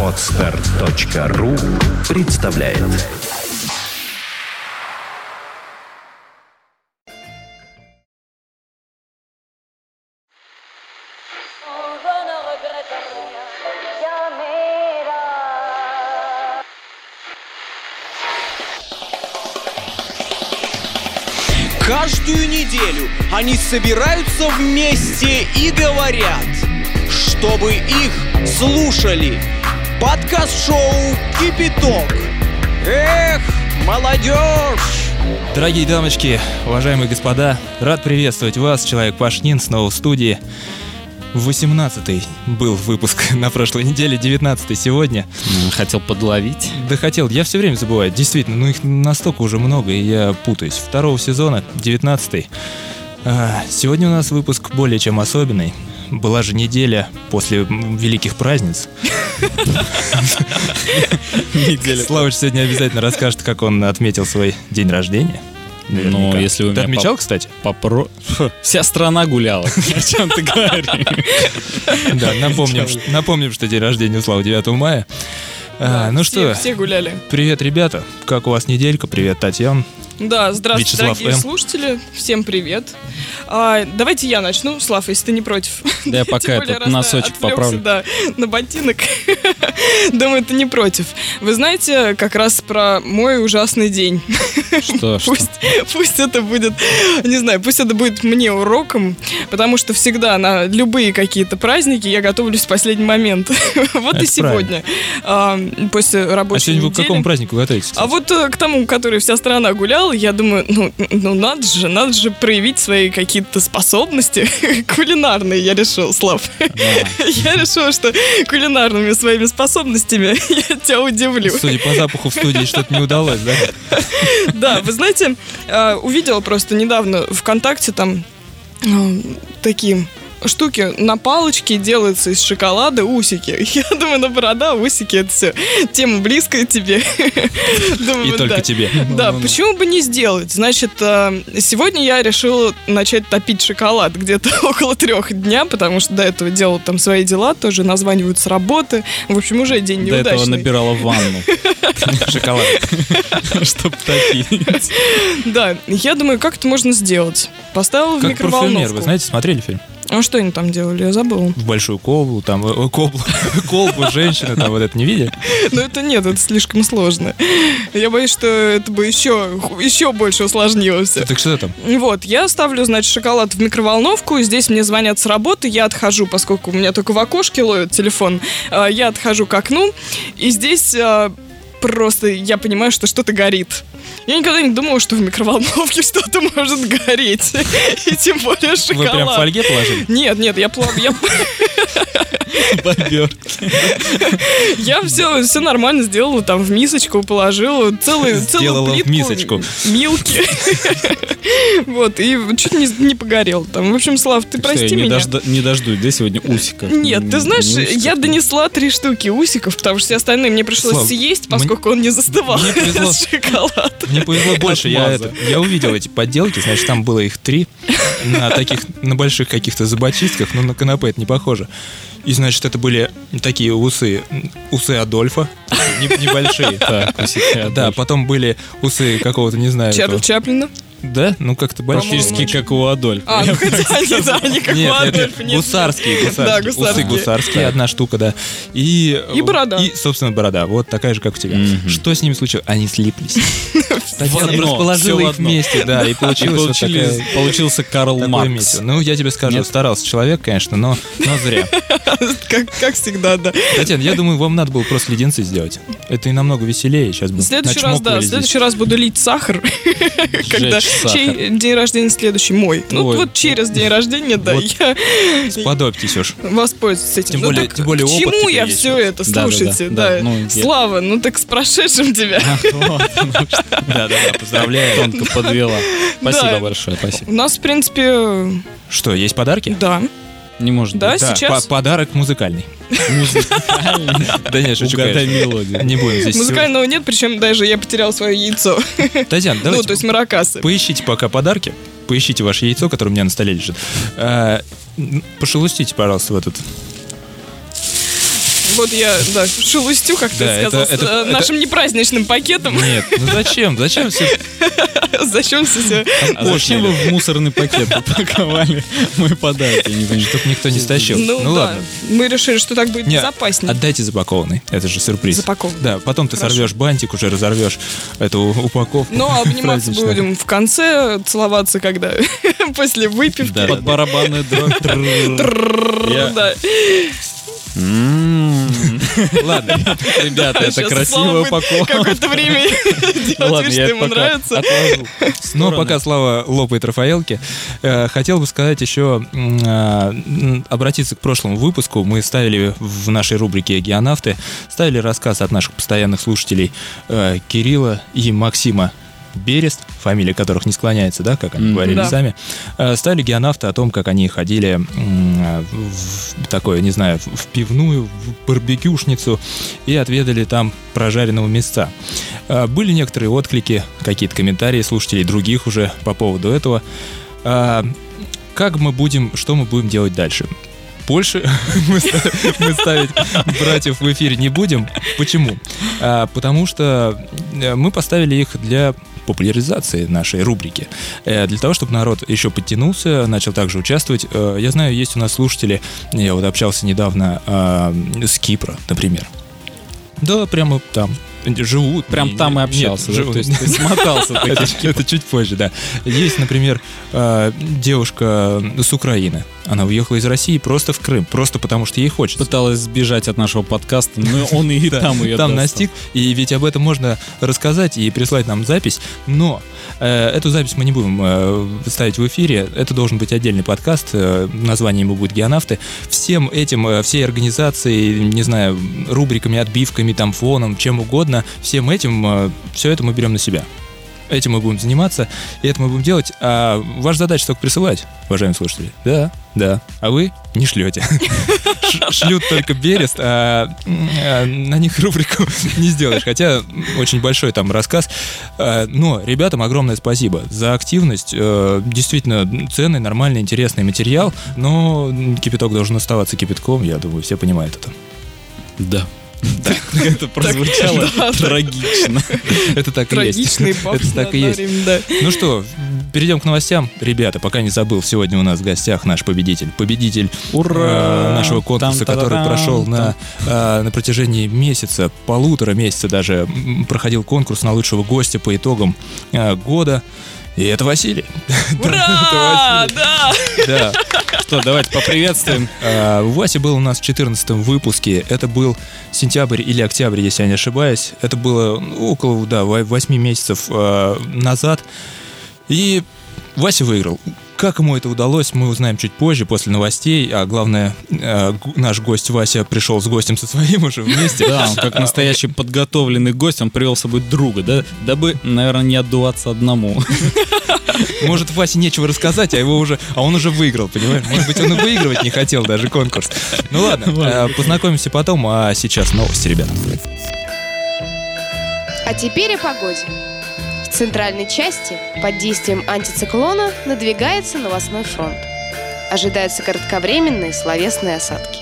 Отстар.ру представляет. Каждую неделю они собираются вместе и говорят, чтобы их слушали. Подкаст-шоу «Кипяток». Эх, молодежь! Дорогие дамочки, уважаемые господа, рад приветствовать вас, Человек Пашнин, снова в студии. 18-й был выпуск на прошлой неделе, 19-й сегодня. Хотел подловить. Да хотел, я все время забываю, действительно, ну их настолько уже много, и я путаюсь. Второго сезона, 19-й. А, Сегодня у нас выпуск более чем особенный. Была же неделя после великих праздниц. Славыч сегодня обязательно расскажет, как он отметил свой день рождения. Ну, Наверняка. если вы Ты меня отмечал, поп- кстати? Попро... Вся страна гуляла. О чем ты говоришь? Да, напомним, напомним, что день рождения у Славы 9 мая. А, ну что, Все гуляли. привет, ребята. Как у вас неделька? Привет, Татьяна. Да, здравствуйте, Вячеслав дорогие М. слушатели. Всем привет. А, давайте я начну, Слав, если ты не против. Да я пока более, этот носочек отвлекся, поправлю. Да, на ботинок. Думаю, ты не против. Вы знаете как раз про мой ужасный день. Что? Пусть, пусть это будет, не знаю, пусть это будет мне уроком, потому что всегда на любые какие-то праздники я готовлюсь в последний момент. Вот и сегодня. А, После А рабочей сегодня вы к какому празднику готовитесь? А вот э, к тому, который вся страна гуляла, я думаю, ну, ну надо же, надо же проявить свои какие-то способности кулинарные, я решил, Слав. Я решила, что кулинарными своими способностями я тебя удивлю. Судя по запаху в студии, что-то не удалось, да? Да, вы знаете, э, увидела просто недавно ВКонтакте там э, такие штуки на палочке делаются из шоколада усики. Я думаю, ну борода, усики, это все тема близкая тебе. Думаю, И да. только тебе. Да, почему бы не сделать? Значит, э, сегодня я решила начать топить шоколад где-то около трех дня, потому что до этого делала там свои дела, тоже названивают с работы. В общем, уже день До этого неудачный. набирала ванну, Шоколад. чтобы топить. Да, я думаю, как это можно сделать? Поставила в Как парфюмер, микроволновку. вы знаете, смотрели фильм? А что они там делали? Я забыла. В большую колбу, там, э, колбу, колбу женщины, там, вот это не видели? Но это нет, это слишком сложно. Я боюсь, что это бы еще, еще больше усложнило все. Так что там? Вот, я ставлю, значит, шоколад в микроволновку. Здесь мне звонят с работы, я отхожу, поскольку у меня только в окошке ловит телефон. а, Я отхожу к окну, и здесь просто я понимаю, что что-то горит. Я никогда не думала, что в микроволновке что-то может гореть. И тем более Вы шоколад. прям в фольге положили? Нет, нет, я я, Бобер. я все, все нормально сделала, там в мисочку положила целую, целую Сделала плитку мисочку. Милки. Вот, и чуть не, не погорел там. В общем, Слав, ты Что, я прости не меня. дожда- Не дождусь, да, сегодня усика? Нет, ты знаешь, Не усика. я донесла три штуки усиков, потому что все остальные мне пришлось Слав, съесть, поскольку он не застывал. мне повезло. шоколад. Мне повезло больше, я, это, я увидел эти подделки, значит, там было их три, на таких, на больших каких-то зубочистках, но на канапе это не похоже. И, значит, это были такие усы, усы Адольфа, не- небольшие. Да, Адольф. потом были усы какого-то, не знаю. Чаплина. Да? Ну, как-то большие. Практически как у Адольфа. А, ну хотя они, да, они как Нет, у Адольфа, нет, нет. гусарские, гусарские. Да, Усы гусарские. гусарские, одна штука, да. И, И борода. И, собственно, борода. Вот такая же, как у тебя. Что с ними случилось? Они слиплись. Татьяна одно, просто положила всё в их вместе, да, и получился Карл Маркс. Ну, я тебе скажу, старался человек, конечно, но, зря. Как, всегда, да. Татьяна, я думаю, вам надо было просто леденцы сделать. Это и намного веселее. Сейчас бы В следующий раз, да, в следующий раз буду лить сахар, когда сахар. Чей день рождения следующий мой. Ну вот через день рождения, да, Вот. я. Сподобьтесь уж. воспользуюсь этим. Тем Ну более- тем более опыт чему я все это? Слушайте, да, да. ну, я- Слава, ну так с прошедшим тебя. Да-да-да, поздравляю. Тонко подвела. Спасибо Да. большое, спасибо. У нас, в принципе, Что, есть подарки? да. Не может Да, быть. Да, сейчас по- подарок музыкальный. Музыкальный. Да нет, шучу, Угадай мелодию. Не будем здесь... музыкального нет, причем даже я потерял свое яйцо. Татьяна, Ну, давайте то есть маракасы. поищите пока подарки. Поищите ваше яйцо, которое у меня на столе лежит. М, Пошелустите, пожалуйста, в этот Вот я, да, шелустю, как ты Да, это- сказал, с это- э, это- нашим непраздничным пакетом. Нет, ну зачем? Зачем все? Зачем все А зачем вы в мусорный пакет упаковали мой подарок? Я не понимаю. Чтоб никто не стащил. Ну, Ну да. ладно. Мы решили, что так будет Не, безопаснее. Отдайте запакованный. Это же сюрприз. Запакованный. Да, потом ты Хорошо. сорвешь бантик, уже разорвешь эту упаковку. Но обниматься праздничную. будем в конце, целоваться когда? После выпивки. Да. Под. Я- Да. Ладно. Ребята, это будет упаковка. Какое-то время делать что ему нравится. Но пока Слава лопает Рафаэлки, э, хотел бы сказать еще, а, обратиться к прошлому выпуску. Мы ставили в нашей рубрике «Геонавты», ставили рассказ от наших постоянных слушателей э, Кирилла и Максима Берест, фамилия которых не склоняется, да, как они говорили Да. сами, э, ставили геонавты о том, как они ходили м, в такое, не знаю, в пивную, в барбекюшницу и отведали там прожаренного мяса. Э, Были некоторые отклики, какие-то комментарии слушателей других уже по поводу этого. Как мы будем, что мы будем делать дальше? Больше мы мы ставить братьев в эфире не будем. Почему? А, Потому что э, мы поставили их для популяризации нашей рубрики. Э, Для того, чтобы народ еще подтянулся, начал также участвовать. Э, Я знаю, есть у нас слушатели, я вот общался недавно а, с Кипра, например. Да, прямо там. Живут. Прям Не- там и нет, общался, да? живут. То есть ты смотался Это, чуть позже, да. Есть, например, э, девушка с Украины. Она уехала из России просто в Крым, просто потому что ей хочется. Пыталась сбежать от нашего подкаста, но он и Да, там ее там настиг, и ведь об этом можно рассказать и прислать нам запись, но эту запись мы не будем э, ставить в эфире, это должен быть отдельный подкаст, э, название ему будет «Геонавты». Всем этим, э, всей организацией, не знаю, рубриками, отбивками, там, фоном, чем угодно, всем этим, все это мы берем на себя. Этим мы будем заниматься, и это мы будем делать. А ваша задача только присылать, уважаемые слушатели. Да, да. А вы не шлете. Шлют только Берест, а, а на них рубрику не сделаешь. Хотя очень большой там рассказ. А, Но ребятам огромное спасибо за активность. Э, Действительно ценный, нормальный, интересный материал. Но кипяток должен оставаться кипятком. Я думаю, все понимают это. Да. Это прозвучало да, да. трагично. Это так и есть. Это так и есть. да. Ну что, перейдем к новостям. Ребята, пока не забыл, сегодня у нас в гостях наш победитель. Победитель Ура! э, нашего конкурса, который прошел на, э, на протяжении месяца, полутора месяца даже, проходил конкурс на лучшего гостя по итогам э, года. И это Василий. Ура! Да! Да. Что, давайте поприветствуем. А, Вася был у нас в 14 выпуске. Это был сентябрь или октябрь, если я не ошибаюсь. Это было ну, около, да, 8 месяцев а, назад. И Вася выиграл. Как ему это удалось, мы узнаем чуть позже, после новостей. А главное, г- наш гость Вася пришел с гостем со своим уже вместе. Да, он как настоящий подготовленный гость, он привел с собой друга, да, дабы, наверное, не отдуваться одному. Может, Васе нечего рассказать, а его уже, а он уже выиграл, понимаешь? Может быть, он и выигрывать не хотел даже конкурс. Ну ладно, а, познакомимся потом, а сейчас новости, ребята. А теперь о погоде. В центральной части под действием антициклона надвигается новостной фронт. Ожидаются кратковременные словесные осадки.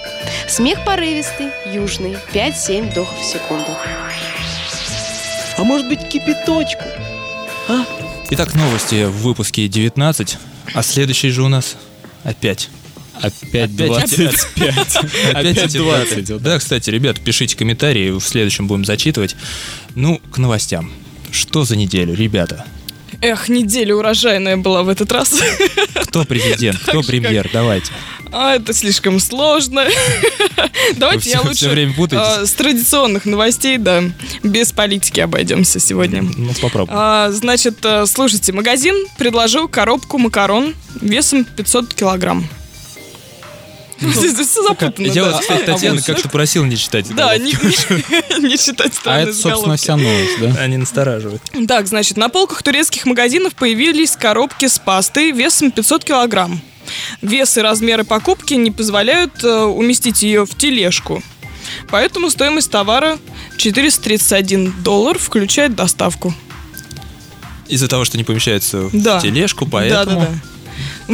Смех порывистый, южный, 5-7 вдохов в секунду. А может быть кипяточку? Итак, новости в выпуске 19, а следующий же у нас опять. Опять Опять 25. Опять эти 20. вот. Да, кстати, ребят, пишите комментарии, в следующем будем зачитывать. Ну, к новостям. Что за неделю, ребята? Эх, неделя урожайная была в этот раз. Кто президент, кто премьер? Давайте. А, это слишком сложно. Давайте я лучше а, с традиционных новостей, да, без политики обойдемся сегодня. Ну, попробуем. А, значит, э, слушайте, магазин предложил коробку макарон весом 500 килограмм. Все запутанно, Я вот, кстати, Татьяна как-то просил не читать. Да, не считать А это, собственно, вся новость, да? Они настораживают. Так, значит, на полках турецких магазинов появились коробки с пастой весом 500 килограмм. Вес и размеры покупки не позволяют э, уместить ее в тележку. Поэтому стоимость товара 431 доллар включает доставку. Из-за того, что не помещается в Да. тележку, поэтому... Да, да, да.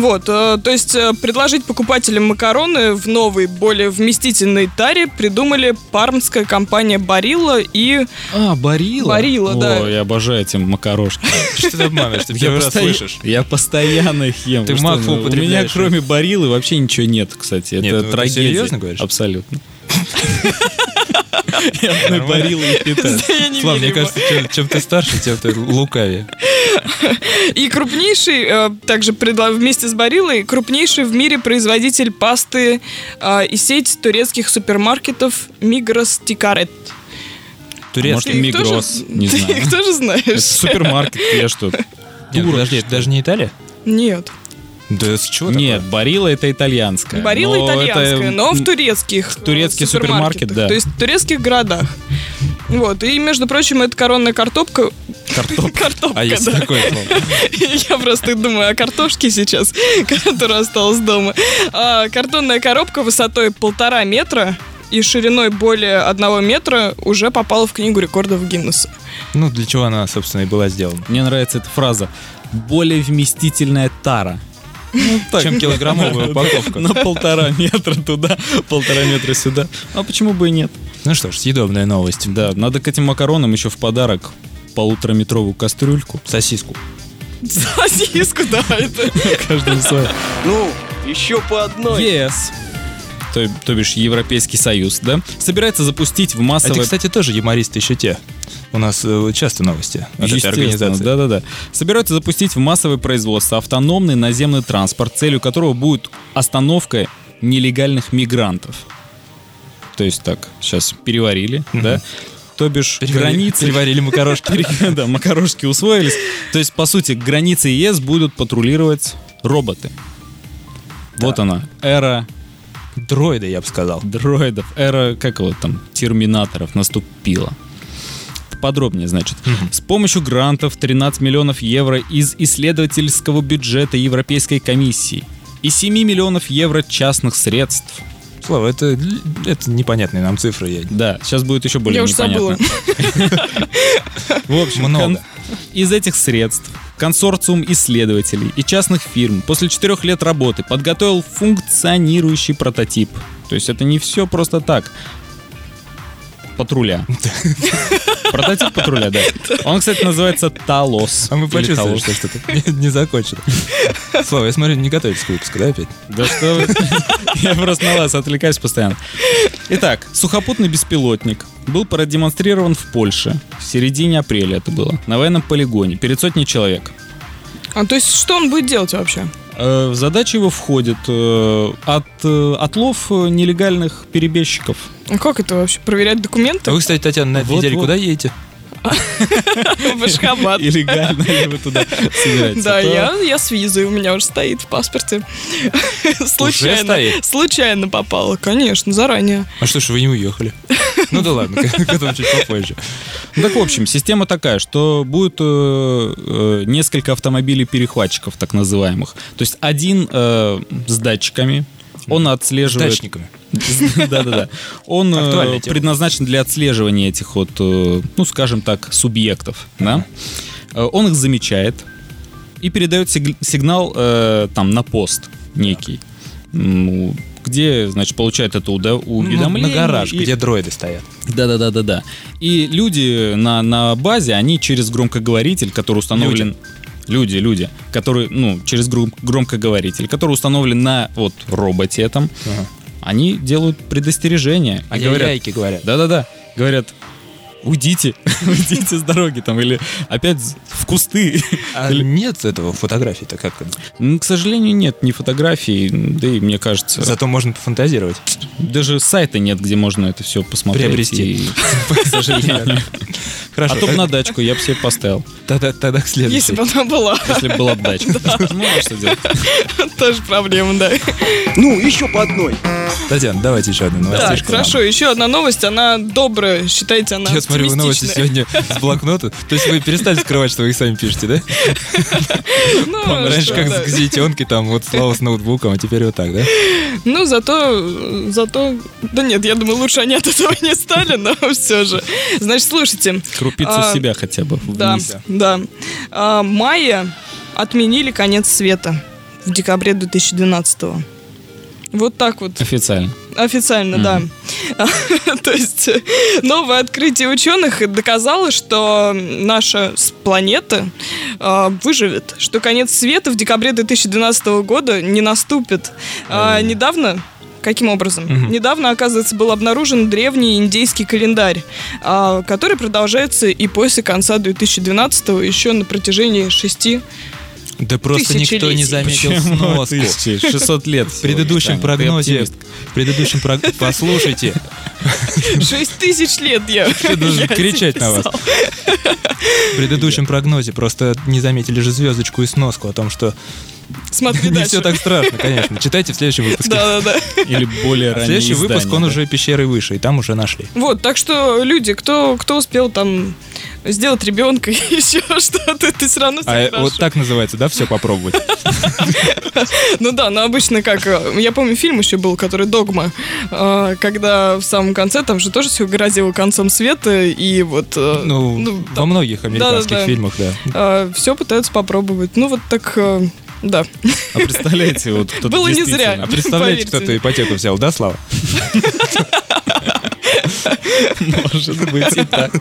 Вот, э, то есть э, предложить покупателям макароны в новой, более вместительной таре придумали пармская компания Барилла и... А, Барила? Барилла, да. О, я обожаю эти макарошки. Что ты обманываешь? Ты первый раз слышишь. Я постоянно их ем. Ты макфу ну, У меня кроме Барилы вообще ничего нет, кстати. Нет, ну Это ты трагедия. серьезно говоришь? Абсолютно. Одной Барилой и не Слава, мне кажется, чем, ты старше, тем ты лукавее. И крупнейший, э, также вместе с Бариллой, крупнейший в мире производитель пасты э, и сеть турецких супермаркетов Migros Ты их тоже- Мигрос, не Ты знаю. их тоже знаешь? Это супермаркет, я что? Нет, подожди, это даже не Италия? Нет. Да с чего Нет, Барила это итальянская. Барилла но итальянская, это- но в турецких турецкий супермаркет, супермаркетах, да. То есть в турецких городах. Вот, и, между прочим, это коронная картопка. Картопка. Картопка, А есть да. такое слово? Я просто думаю о картошке сейчас, которая осталась дома. А, картонная коробка высотой полтора метра и шириной более одного метра уже попала в книгу рекордов Гиннесса. Ну, для чего она, собственно, и была сделана? Мне нравится эта фраза. Более вместительная тара. Ну, так. Чем килограммовая упаковка. На полтора метра туда, полтора метра сюда. А почему бы и нет? Ну что ж, съедобная новость. Да, надо к этим макаронам еще в подарок полутораметровую кастрюльку. Сосиску. Сосиску, да, это. Каждому свое. Ну, еще по одной. Yes. То, то бишь Европейский Союз, да? Собирается запустить в Эти, массовое... кстати, тоже юмористы еще те. У нас э, часто новости от этой организации. да-да-да. Собираются запустить в массовое производство автономный наземный транспорт, целью которого будет остановка нелегальных мигрантов. То есть так, сейчас переварили, да? То бишь Переварили- границы... переварили макарошки. Да, макарошки усвоились. То есть, по сути, границы ЕС будут патрулировать роботы. Вот она, эра Дроиды, я бы сказал. дроидов, эра, как его там, терминаторов наступила. Подробнее, значит. С помощью грантов 13 миллионов евро из исследовательского бюджета Европейской комиссии и 7 миллионов евро частных средств. Слава, это, это непонятные нам цифры. Я... Да, сейчас будет еще более Я непонятно. В общем, Много. из этих средств консорциум исследователей и частных фирм после четырех лет работы подготовил функционирующий прототип. То есть это не все просто так. Патруля. Прототип патруля, да. Он, кстати, называется Талос. А мы почувствовали, что что-то не, закончено. Слава, я смотрю, не готовитесь к выпуску, да, опять? Да что вы? Я просто на вас отвлекаюсь постоянно. Итак, сухопутный беспилотник был продемонстрирован в Польше. В середине апреля это было. На военном полигоне. Перед сотней человек. А то есть что он будет делать вообще? Э, В задачу его входит э, от, э, отлов нелегальных перебежчиков. А как это вообще? Проверять А документы? вы, кстати, Татьяна, на этой Вот, неделе вот. куда едете? В Ашхабад. И легально ли вы туда собираетесь? Да, А я, я с визой, у меня уже стоит в паспорте. Случайно. Случайно попала, конечно, заранее. А что ж вы не уехали? Ну да ладно, к к этому чуть попозже. Ну, Так, в общем, система такая, что будет э, э, несколько автомобилей-перехватчиков, так называемых. То есть один э, с датчиками, он С отслеживает... дачниками. Да-да-да. Он э, предназначен для отслеживания этих вот, э, ну, скажем так, субъектов, да. Э, Он их замечает и передает сиг- сигнал там на пост некий, где, значит, получает это уведомление. на гараж, и- где дроиды стоят. да-да-да-да-да. И люди на, на базе, они через громкоговоритель, который установлен... Люди, люди, которые, ну, через гром- громкоговоритель, который установлен на вот роботе этом, Ага. они делают предостережение. А и говорят, говорят. да-да-да, говорят, уйдите, уйдите с дороги там, или опять в кусты. А нет этого фотографий-то как? Ну, К сожалению, нет ни фотографий, да и мне кажется, Зато можно пофантазировать. даже сайта нет, где можно это все посмотреть. Приобрести. и, К сожалению. Хорошо, А то бы так- на дачку я бы себе поставил. тогда, тогда к Если следующей. бы она была, Если бы была бы дачка. Ну, а что делать? тоже проблема, да. Ну, еще по одной. Татьяна, давайте еще одну Так, новостишку. нам. хорошо, еще одна новость, она добрая, считайте, она смотрю, вы новости сегодня с блокнота. То есть вы перестали скрывать, что вы их сами пишете, да? Ну, Раньше как с газетенкой, там вот Слава с ноутбуком, а теперь вот так, да? Ну, зато, зато... Да нет, я думаю, лучше они от этого не стали, но все же. Значит, слушайте. Крупицу А, себя хотя бы Да, вниз. да. А, майя отменили конец света. в декабре 2012 Вот так вот. Официально. Официально, да. То есть э, новое открытие ученых доказало, что наша планета э, выживет, что конец света в декабре 2012 года не наступит. А недавно Каким образом? Недавно, оказывается, был обнаружен древний индейский календарь, а, который продолжается и после конца 2012 еще на протяжении шести Да просто никто не заметил сноску. 1600 лет. В предыдущем прогнозе, в предыдущем прог- послушайте, шесть тысяч лет я, я кричать на вас. в предыдущем прогнозе просто не заметили же звездочку и сноску о том, что Смотри не дальше. все так страшно, конечно. Читайте в следующем выпуске. Да-да-да. Или более раннее Следующий выпуск, он да. уже пещерой выше, и там уже нашли. Вот, так что люди, кто, кто успел там сделать ребенка и еще что-то, это все равно все А хорошо. вот так называется, да, все попробовать? Ну да, но обычно как... э, Я помню, фильм еще был, который «Догма», э, когда в самом конце там же тоже все грозило концом света, и вот... э, Ну, во многих американских фильмах, да. все пытаются попробовать. Ну вот так... Да. А представляете, вот кто-то Было не зря. А представляете, кто-то ипотеку взял, да, Слава? Может быть и так.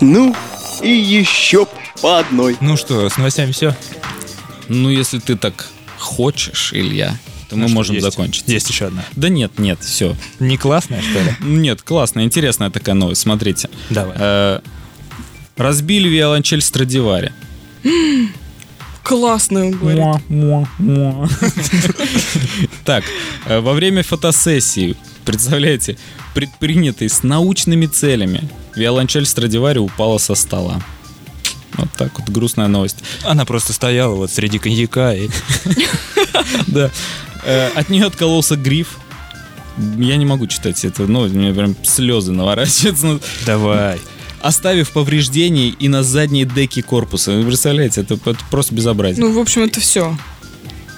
Ну, и еще по одной. Ну что, с новостями все? Ну, если ты так хочешь, Илья, то мы можем закончить. Есть еще одна. Да нет, нет, все. Не классная, что ли? Нет, классно, интересная такая новость. Смотрите. Давай. Э, Разбили виолончель Страдивари. Классно, он говорит. Так, э, во время фотосессии, представляете, предпринятой с научными целями, виолончель Страдивари упала со стола. Вот так вот, грустная новость. Она просто стояла вот среди коньяка и... Да. Э, От нее откололся гриф. Я не могу читать это, ну, у меня прям слезы наворачиваются. Ну, Давай. Оставив повреждения и на задней деке корпуса. Вы представляете, это, это просто безобразие. Ну, в общем, это все.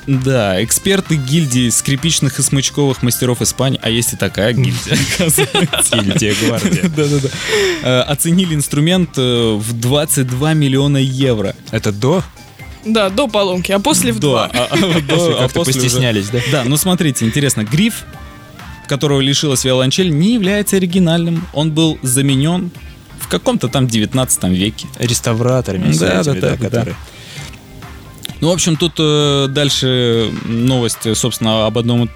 Да, эксперты гильдии скрипичных и смычковых мастеров Испании, а есть и такая гильдия, оказывается. Гильдия гвардия. Да-да-да. Э, Оценили инструмент э, в 22 миллиона евро. Это до? Да, до поломки, а после в два. а- а а как-то постеснялись, да? Да, ну смотрите, интересно, гриф, которого лишилась виолончель, не является оригинальным. Он был заменен в каком-то там 19 веке. Реставраторами. Да, да, да, которые- Ну, в общем, тут э, дальше новость, собственно, об одном,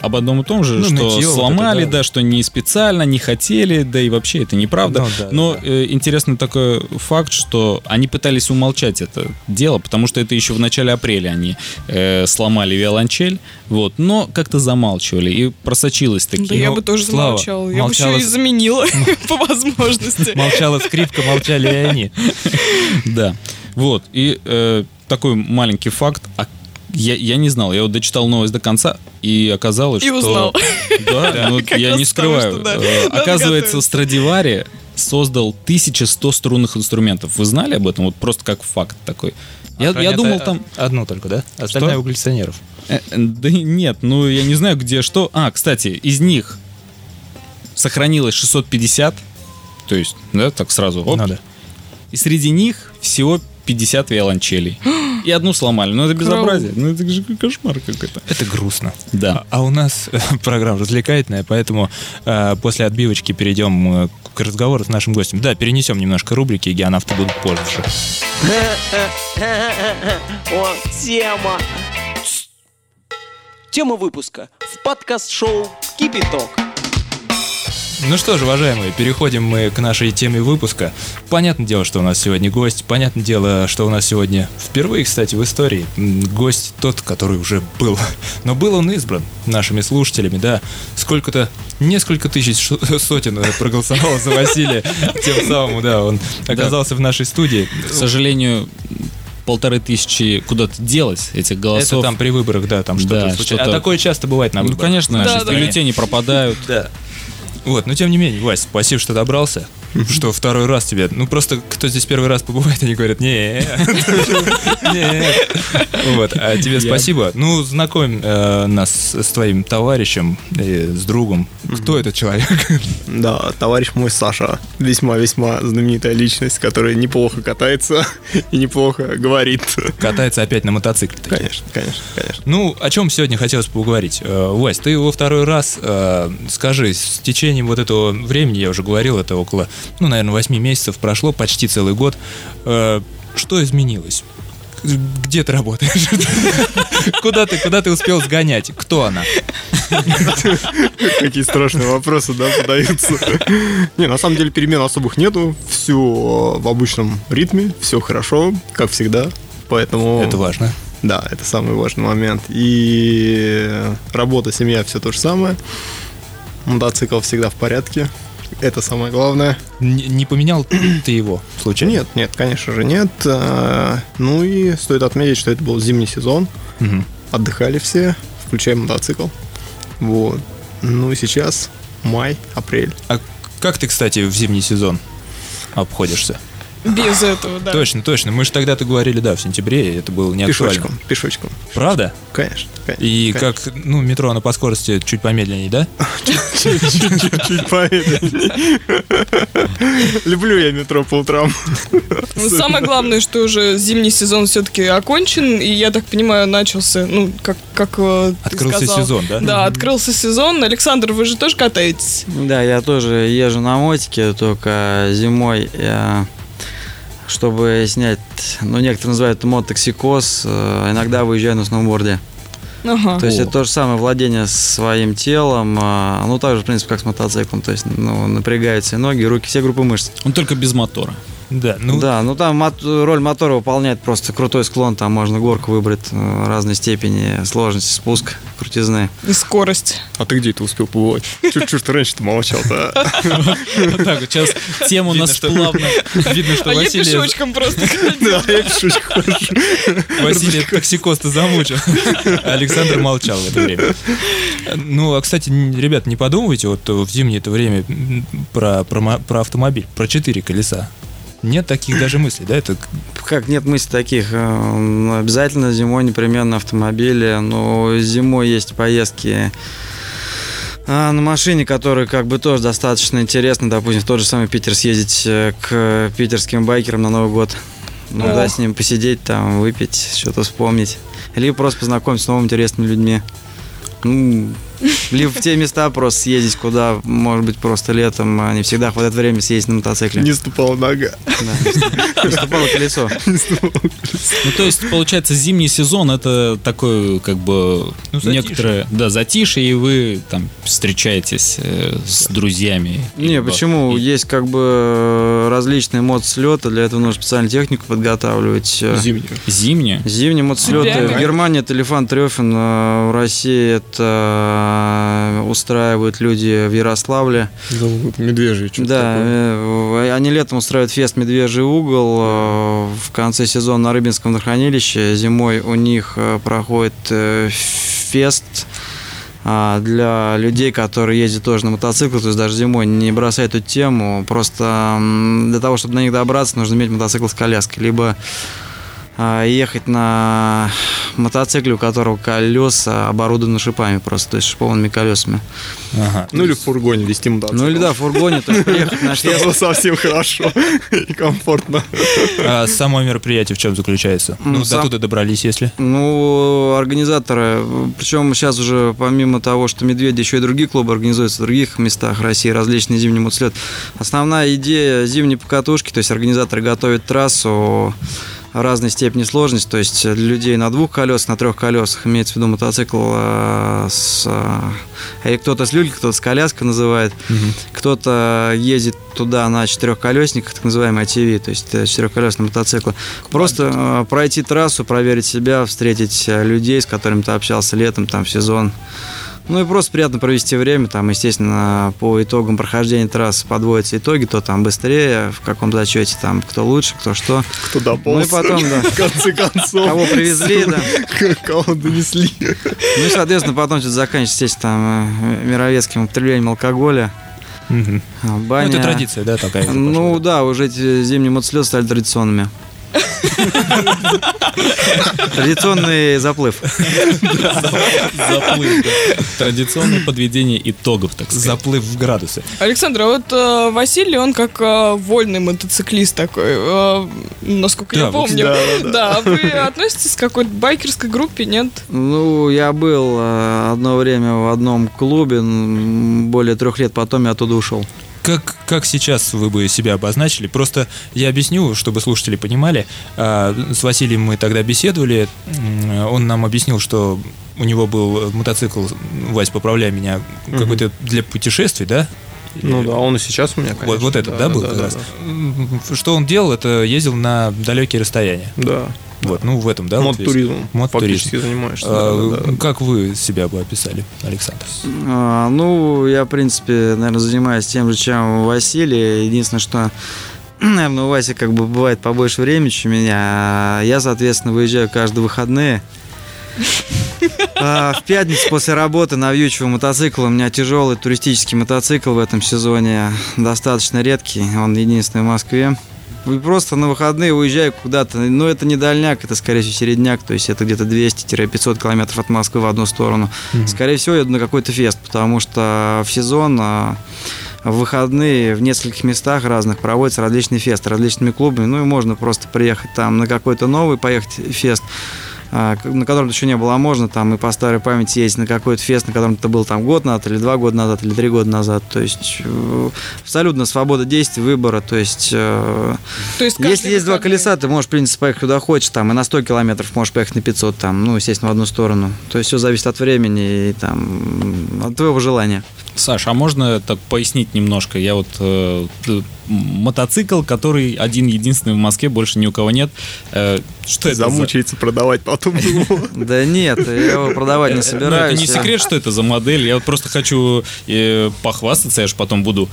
об одном и том же, Ну, что нытье вот сломали, это, да. да. что не специально, не хотели, да и вообще это неправда. Ну, да, Но да. э, интересный такой факт, что они пытались умолчать это дело, потому что это еще в начале апреля они э, сломали виолончель, вот, но как-то замалчивали и просочилось Да такие. я Ну, бы тоже Слава, замолчала. Я бы молчала еще и заменила по возможности. Молчала скрипка, молчали и они. Да. Вот. И э, такой маленький факт. А я, я не знал. Я вот дочитал новость до конца, и оказалось, И что... узнал. Да, ну, я не скрываю. да, Э, Оказывается. Страдивари создал 1100 струнных инструментов. Вы знали об этом? Вот просто как факт такой. Я, я думал э, там... Одну только, да? Остальная Что? у коллекционеров. Э, э, Да нет, ну я не знаю где что. А, кстати, из них сохранилось 650. То есть, да, так сразу. оп. Надо. И среди них всего 50 виолончелей. И одну сломали. Ну это безобразие. Ну это же кошмар какой-то. Это грустно. Да. А у нас э, программа развлекательная, поэтому э, после отбивочки перейдем э, к разговору с нашим гостем. Да, перенесем немножко рубрики, геонавты будут позже. О, тема. Тема выпуска в подкаст-шоу «Кипяток». Ну что ж, уважаемые, переходим мы к нашей теме выпуска. Понятное дело, что у нас сегодня гость. Понятное дело, что у нас сегодня впервые, кстати, в истории гость тот, который уже был. Но был он избран нашими слушателями, да. Сколько-то, несколько тысяч сотен проголосовало за Василия. Тем самым, да, он оказался в нашей студии. К сожалению, полторы тысячи куда-то делось этих Это голосов. там при выборах, да, там что-то Да, случается. А что-то- такое часто бывает на ну, выборах. конечно, в нашей Да, да. бюллетени пропадают. Да. Вот, но тем не менее, Вась, спасибо, что добрался. Что второй раз тебе. Ну просто кто здесь первый раз побывает, они говорят, не. Вот, а тебе спасибо. Ну, знакомь э, нас с твоим товарищем, э, с другом. Кто этот человек? Да, товарищ мой Саша, весьма-весьма знаменитая личность, которая неплохо катается и неплохо говорит. Катается опять на мотоцикле. Конечно, конечно, конечно. Ну, о чем сегодня хотелось поговорить? Э, Вась, ты во второй раз, скажи, с течением вот этого времени, я уже говорил, это около, ну, наверное, 8 месяцев прошло, почти целый год. Э, Что изменилось? Где ты работаешь? Куда ты, куда ты успел сгонять? Кто она? Какие страшные вопросы, да, подаются. Не, на самом деле перемен особых нету. Все в обычном ритме, все хорошо, как всегда. Поэтому... Это важно. Да, это самый важный момент. И работа, семья, все то же самое. Мотоцикл всегда в порядке. Это самое главное. Н- Не поменял ты его случайно? Нет, нет, конечно же нет. А, Ну и стоит отметить, что это был зимний сезон. Мгм. Отдыхали все, включая мотоцикл. Вот. Ну и сейчас май, апрель. А как ты, кстати, в зимний сезон обходишься? Без этого, да. Точно, точно. Мы же тогда-то говорили, да, в сентябре, и это было не актуально. Пешочком, пешочком. Правда? Конечно. конечно, И конечно. как, ну, метро, оно по скорости чуть помедленнее, да? Чуть-чуть помедленнее. Люблю я метро по утрам. Ну, самое главное, что уже зимний сезон все-таки окончен, и я так понимаю, начался, ну, как, как э, Открылся сказал. сезон, да? Да, открылся сезон. Александр, вы же тоже катаетесь? Да, я тоже езжу на мотике, только зимой, э, чтобы снять, ну, некоторые называют это мототоксикоз, э, иногда выезжаю на сноуборде. Ага. То есть это то же самое владение своим телом, э, ну, так же, в принципе, как с мотоциклом, то есть, ну, напрягаются и ноги, и руки, все группы мышц. Он только без мотора. Да, ну, да, ну там мот- роль мотора выполняет просто крутой склон, там можно горку выбрать э, разной степени сложности, спуск, крутизны. И скорость. А ты где это успел побывать? Чуть-чуть ты раньше-то молчал-то. а? Вот так сейчас тема у нас плавно. видно, что а я Василий, пешочком просто Да, я пешочком хожу. Василий токсикоз-то замучил. Александр молчал в это время. Ну, а, кстати, ребят, не подумайте вот в зимнее это время про, про, про автомобиль, про четыре колеса. Нет таких даже мыслей, да? Это Как нет мыслей таких? э, Обязательно зимой непременно автомобили. Но зимой есть поездки а, на машине, которые как бы тоже достаточно интересны. Допустим, в тот же самый Питер съездить э, к питерским байкерам на Новый год. Ну да, с ним посидеть, там, выпить, что-то вспомнить. Либо просто познакомиться с новыми интересными людьми. Ну, либо в те места просто съездить, куда, может быть, просто летом а не всегда хватает времени съездить на мотоцикле. Не ступала нога. Да, не ступало колесо. Ну, то есть, получается, зимний сезон это такой, как бы, Ну, некоторое, да, затишье, и вы там встречаетесь э, с друзьями. Не, почему? и- Есть как бы различные мотослеты, для этого нужно специальную технику подготавливать. Э, Зимнюю. Зимние? Зимние мотослеты. Реально? В Германии это Лефан Трёфен, э, в России это э, устраивают люди в Ярославле. Медвежий что-то Да, такое. э, они летом устраивают фест «Медвежий угол» э, в конце сезона на Рыбинском водохранилище. Зимой у них э, проходит э, фест а, для людей, которые ездят тоже на мотоцикле, то есть даже зимой не бросают эту тему. Просто для того, чтобы на них добраться, нужно иметь мотоцикл с коляской. Либо ехать на мотоцикле, у которого колеса оборудованы шипами просто, то есть шипованными колесами. Ага. Ну или в фургоне вести мотоцикл. Ну или да, в фургоне, то есть приехать на Чтобы фест. было совсем хорошо и комфортно. А само мероприятие в чем заключается? Ну, Ну, сам- до туда добрались, если. Ну, организаторы, причем сейчас уже помимо того, что «Медведи», еще и другие клубы организуются в других местах России, различные зимние мотослет. Основная идея зимней покатушки, то есть организаторы готовят трассу разной степени сложности, то есть для людей на двух колесах, на трех колесах, имеется в виду мотоцикл э, с... э, кто-то с люлькой, кто-то с коляской называет, кто-то ездит туда на четырехколесниках, так называемый ATV, то есть э, четырехколесный мотоцикл. Просто э, пройти трассу, проверить себя, встретить э, людей, с которыми ты общался летом, там, в сезон. Ну и просто приятно провести время, там, естественно, по итогам прохождения трассы подводятся итоги, кто там быстрее, в каком зачете, там, кто лучше, кто что. Кто дополз. Ну и потом, да. В конце концов. Кого привезли, да. Кого донесли. Ну и, соответственно, потом что-то заканчивается, естественно, там, э, мировецким употреблением алкоголя. А, Ну, Баня. это традиция, да, такая? Ну да, уже эти зимние мотоциклеты стали традиционными. Традиционный заплыв. Заплыв. Традиционное подведение итогов, так сказать. Заплыв в градусы. Александр, а вот э, Василий, он как э, вольный мотоциклист такой, э, насколько я помню. да, Да, вы относитесь к какой-то байкерской группе, нет? Ну, я был одно время в одном клубе, более трех лет, потом я оттуда ушел. Как, как сейчас вы бы себя обозначили? Просто я объясню, чтобы слушатели понимали. А, С Василием мы тогда беседовали. Он нам объяснил, что у него был мотоцикл, Вась, поправляй меня, какой-то для путешествий, да? Ну да, он и сейчас у меня, конечно. Вот, вот этот, да, был как раз? Да, Что он делал? Это ездил на далекие расстояния. да. Вот, ну в этом, да? весь. Мод-туризмом Мод-туризм. фактически занимаешься. А, да, да, да. Как вы себя бы описали, Александр? А, ну, я, в принципе, наверное, занимаюсь тем же, чем Василий. Единственное, что, наверное, у Васи как бы бывает побольше времени, чем у меня. А Я, соответственно, выезжаю каждые выходные. А, В пятницу после работы навьючиваю мотоцикл. У меня тяжелый туристический мотоцикл в этом сезоне. Достаточно редкий. Он единственный в Москве. Просто на выходные уезжаю куда-то. Но это не дальняк, это, скорее всего, середняк. То есть это где-то 200-500 километров от Москвы в одну сторону. Скорее всего, я еду на какой-то фест, потому что в сезон а, в выходные в нескольких местах разных проводятся различные фесты различными клубами. Ну и можно просто приехать там на какой-то новый, поехать фест, на котором еще не было, а можно там и по старой памяти ездить на какой-то фест, на котором ты был там год назад, или два года назад, или три года назад. То есть э, абсолютно свобода действий, выбора. То есть э, То есть если есть два колеса, ты можешь, в принципе, поехать куда хочешь, там, и на 100 километров можешь поехать на 500, там, ну, естественно, в одну сторону. То есть все зависит от времени и там, от твоего желания. Саш, а можно так пояснить немножко? Я вот э, мотоцикл, который один единственный в Москве, больше ни у кого нет. Э, что это за- Замучается продавать потом его. Да нет, я его продавать не Ну, собираюсь. это не секрет, что это за модель. Я вот просто хочу э, похвастаться, я же потом буду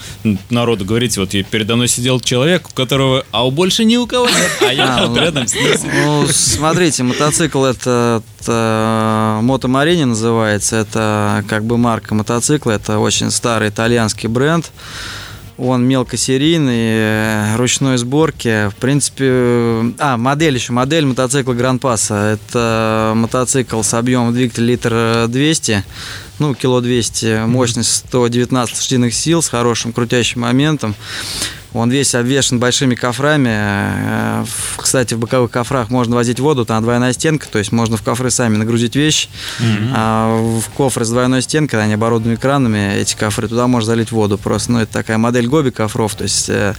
народу говорить, вот передо мной сидел человек, у которого, а у больше ни у кого нет, а я А, ну, рядом с ним. Ну, смотрите, мотоцикл это, это Moto Marine называется, это как бы марка мотоцикла, это очень старый итальянский бренд. Он мелкосерийный, э, ручной сборки. В принципе, э, а, модель еще, модель мотоцикла Гранд. Это мотоцикл с объемом двигателя литр э, 200, ну, кило 200, мощность 119 лошадиных сил с хорошим крутящим моментом. Он весь обвешен большими кофрами. Э, Кстати, в боковых кофрах можно возить воду, там двойная стенка, то есть можно в кофры сами нагрузить вещи. А в кофры с двойной стенкой, они оборудованы экранами, эти кофры, туда можно залить воду просто. Ну, это такая модель Гоби кофров, то есть э,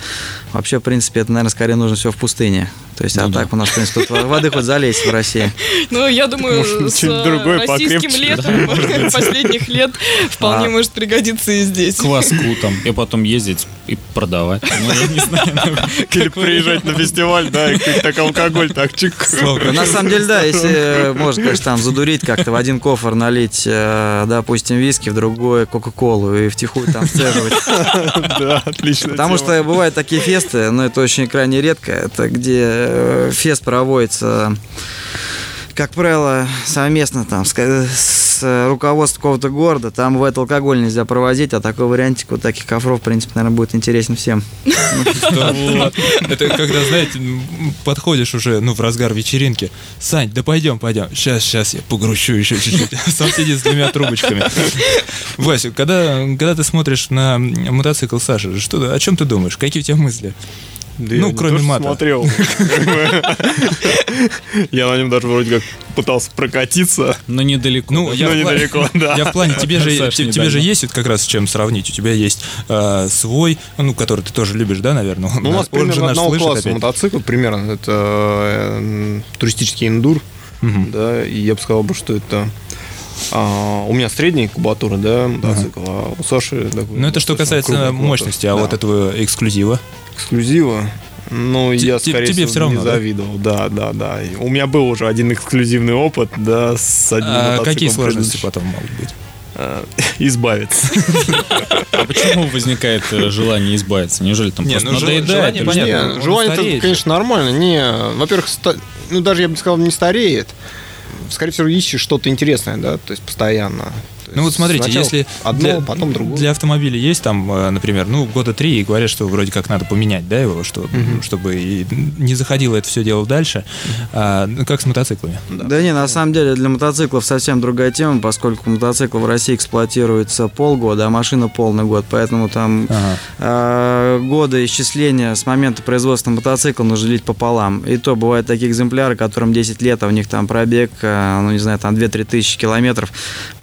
вообще, в принципе, это, наверное, скорее нужно все в пустыне. То есть, а так у нас, в принципе, тут воды хоть залезть в России. Ну, я думаю, Может, с что-нибудь э, российским покрепче, летом последних лет вполне А. может пригодиться и здесь. Кваску там, и потом ездить и продавать. Ну, я не знаю. ну, Или приезжать на фестиваль, да, и так алкоголь, так чик. Ну, На самом деле, да, если э, можно, конечно, там задурить как-то в один кофр налить, э, допустим, виски, в другой Кока-Колу и втихую там сцеживать. Да, отлично. Потому что бывают такие фесты, но это очень крайне редко. Это где э, фест проводится, как правило, совместно там с, с руководством какого-то города. Там бывает алкоголь нельзя провозить, а такой вариантик вот таких кофров, в принципе, наверное, будет интересен всем. Это когда, знаете, подходишь уже, ну, в разгар вечеринки. Сань, да пойдем, пойдем. Сейчас, сейчас я погрущу еще чуть-чуть. Сам сидит с двумя трубочками. Вася, когда, когда ты смотришь на мотоцикл Саши, что, о чем ты думаешь? Какие у тебя мысли? Да Ну, я не кроме мата. смотрел. Я на нем даже вроде как пытался прокатиться. Но недалеко. Ну, да. я, недалеко, да. я в плане, тебе же, тебе же есть вот как раз с чем сравнить. У тебя есть э, свой, ну, который ты тоже любишь, да, наверное? Ну, у нас Он же примерно наш одного класса мотоцикл, примерно. Это э, туристический эндур, да, и я бы сказал, бы, что это а, у меня средний кубатура, да, мотоцикл, а у Саши такой Ну, это что касается мощности, а Да. вот этого эксклюзива. Эксклюзива. Ну, Те- я, скорее тебе всего, всё равно, не да? завидовал. Да, да, да. И У меня был уже один эксклюзивный опыт, да, с одним А какие сложности потом могут быть? А, Избавиться. А почему возникает э, желание избавиться? Неужели там Не, просто ну, надоедает? желание понятно. Не, он желание это, конечно, нормально. Не, во-первых, ста- ну даже я бы сказал, не стареет. Скорее всего, ищешь что-то интересное, да, то есть постоянно. Ну вот смотрите, если одно, для, потом другое. для автомобиля есть там, э, например, ну года три, и говорят, что вроде как надо поменять, да, его, что, чтобы и не заходило это все дело дальше. А, ну, как с мотоциклами? Да не, на самом деле для мотоциклов совсем другая тема, поскольку мотоцикл в России эксплуатируется полгода, а машина полный год, поэтому там Ага. э, годы исчисления с момента производства мотоцикла нужно делить пополам. И то бывают такие экземпляры, которым 10 лет, а у них там пробег, э, ну не знаю, там 2-3 тысячи километров,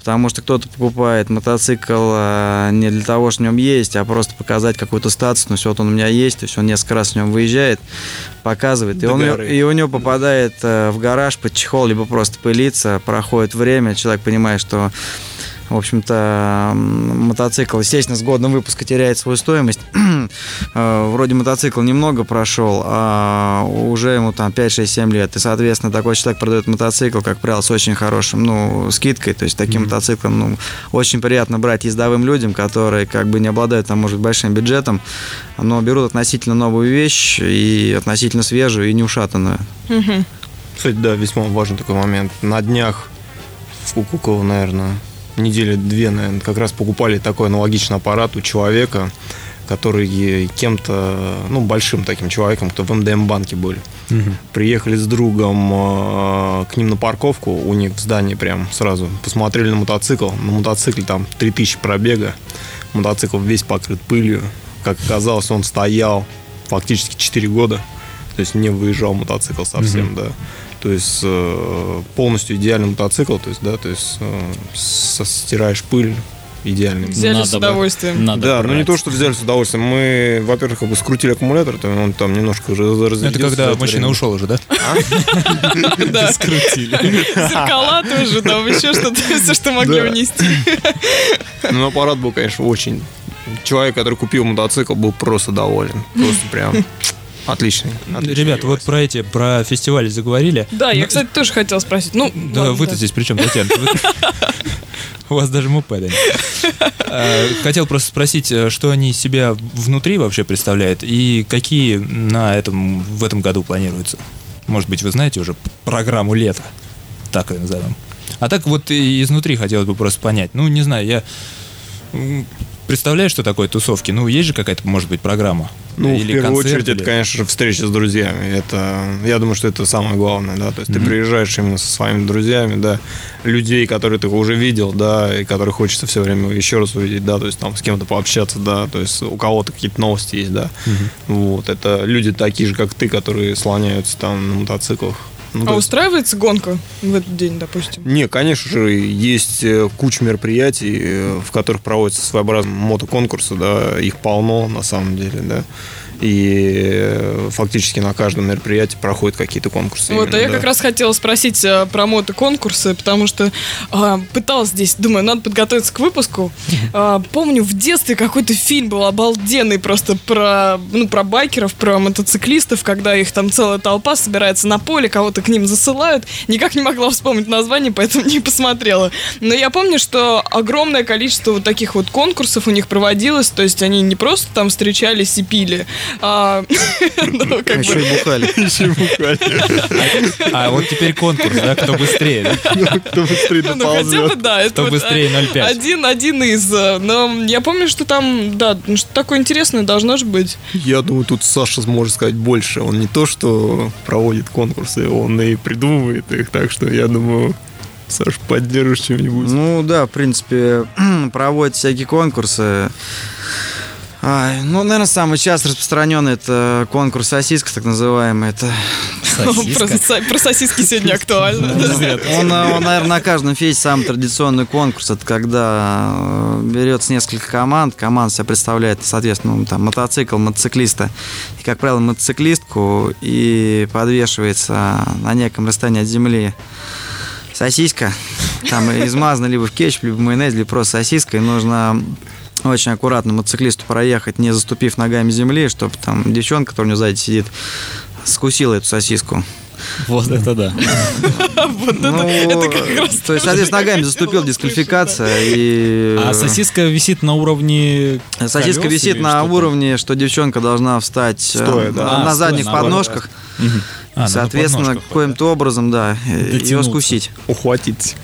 потому что кто-то покупает мотоцикл э, не для того, что в нем есть, а просто показать какой-то статус, ну вот он у меня есть, то есть он несколько раз в нем выезжает, показывает, и, он, горы. и у него попадает э, в гараж под чехол, либо просто пылится, проходит время, человек понимает, что в общем-то, мотоцикл, естественно, с годом выпуска теряет свою стоимость. Э, Вроде мотоцикл немного прошел, а уже ему там 5, 6, 7 лет. И, соответственно, такой человек продает мотоцикл, как правило, с очень хорошим, ну, скидкой. То есть таким мотоциклом, ну, очень приятно брать ездовым людям, которые как бы не обладают, там, может, большим бюджетом, но берут относительно новую вещь и относительно свежую и не ушатанную. Кстати, да, весьма важный такой момент. На днях у Кукова, наверное, недели две, наверное, как раз покупали такой аналогичный аппарат у человека, который кем-то, ну, большим таким человеком, кто в МДМ-банке были. Приехали с другом э, к ним на парковку, у них в здании прям сразу. Посмотрели на мотоцикл. На мотоцикле там 3000 пробега. Мотоцикл весь покрыт пылью. Как оказалось, он стоял фактически 4 года. То есть не выезжал мотоцикл совсем, да. То есть э, полностью идеальный мотоцикл, то есть, да, то есть э, стираешь пыль идеальный. Взяли Надо с бы- удовольствием. Надо Да, ну не брать. то, что взяли с удовольствием. Мы, во-первых, как бы скрутили аккумулятор, то он там немножко раз- разрядился. Это когда мужчина время. ушел уже, да? Да. Зеркала тоже, там еще что-то, все, что могли унести. Ну, аппарат был, конечно, очень... Человек, который купил мотоцикл, был просто доволен. Просто прям отличный. отличный Ребят, вот про эти, про фестивали заговорили. Да, я, кстати, тоже хотела спросить. Ну, Да, ладно, вы-то да. здесь при чем, Татьяна? Вы- У вас даже мопеда нет. А, Хотел просто спросить, э, что они из себя внутри вообще представляют и какие на этом, в этом году планируются. Может быть, вы знаете уже программу лета, так ее назовем. А так вот и изнутри хотелось бы просто понять. Ну, не знаю, я м, представляю, что такое тусовки. Ну, есть же какая-то, может быть, программа. Ну, в первую концерт, очередь, или- это, конечно же, встреча с друзьями. Это, я думаю, что это самое главное, да. То есть ты приезжаешь именно со своими друзьями, да, людей, которые ты уже видел, да, и которых хочется все время еще раз увидеть, да, то есть там с кем-то пообщаться, да, то есть у кого-то какие-то новости есть, да. Вот, это люди такие же, как ты, которые слоняются там на мотоциклах. Ну, А есть- устраивается гонка в этот день, допустим? не, конечно же, есть э, куча мероприятий, э, в которых проводятся своеобразные мотоконкурсы, да, их полно на самом деле, да. И э, фактически на каждом мероприятии проходят какие-то конкурсы. Вот, а именно, я да. как раз хотела спросить э, про мотоконкурсы, потому что а, пыталась здесь, думаю, надо подготовиться к выпуску. А, помню, в детстве какой-то фильм был обалденный просто про, ну, про байкеров, про мотоциклистов, когда их там целая толпа собирается на поле, кого-то к ним засылают. Никак не могла вспомнить название, поэтому не посмотрела. Но я помню, что огромное количество вот таких вот конкурсов у них проводилось, то есть они не просто там встречались и пили, а, ну, Еще бы, и бухали. А вот теперь конкурс, да, кто быстрее. да? Кто быстрее Ну, хотя бы, да, это Кто быстрее а, 0,5. Один, один из. э, Но я помню, что там, да, ну, что такое интересное должно же быть. Я думаю, тут Саша сможет сказать больше. Он не то, что проводит конкурсы, он и придумывает их, так что я думаю, Саш, поддержишь чем-нибудь. Ну да, в принципе, проводят всякие конкурсы. Ай, ну, наверное, самый часто распространенный это конкурс сосиска, так называемый. Это Про, со- про сосиски сегодня актуально. он, э, он, наверное, на каждом фесте самый традиционный конкурс. Это когда э, берется несколько команд. Команда себя представляет, соответственно, ну, там, мотоцикл, мотоциклиста. И, как правило, мотоциклистку. И подвешивается на неком расстоянии от земли сосиска. Там измазана либо в кетчуп, либо в майонез, либо просто сосиска. И нужно очень аккуратно мотоциклисту проехать, не заступив ногами земли, чтобы там девчонка, которая у него сзади сидит, скусила эту сосиску. Вот это да. Ну, это как раз то есть, соответственно, ногами заступил, дисквалификация. И... А сосиска висит на уровне Сосиска висит на уровне, что девчонка должна встать э, Стоя, да. на, А, стоя, задних подножках. А, ну, Соответственно, каким-то образом, да, ее скусить. Ухватить.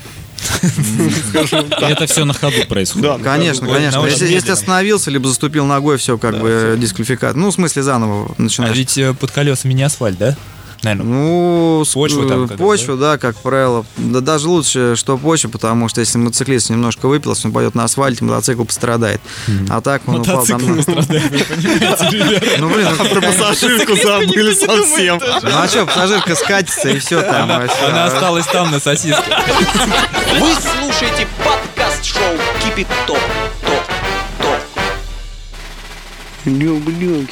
Это все на ходу происходит. Да, Конечно, конечно. Если, остановился, либо заступил ногой, все как бы дисквалификация. Ну, в смысле, заново А начинаешь. ведь э, под колесами не асфальт, да? Наверное. Ну, Почва там э, Почва, да, как правило. Да даже лучше, что почва, потому что если мотоциклист немножко выпился, он пойдет на асфальте, мотоцикл пострадает. А так он упал там... на- Ну, блин, ну, Про пассажирку забыли совсем. ну, а что, пассажирка скатится и все там. а. Она осталась там на сосиске. Вы слушаете подкаст шоу Кипи-Топ. Топ. Топ. Люблю.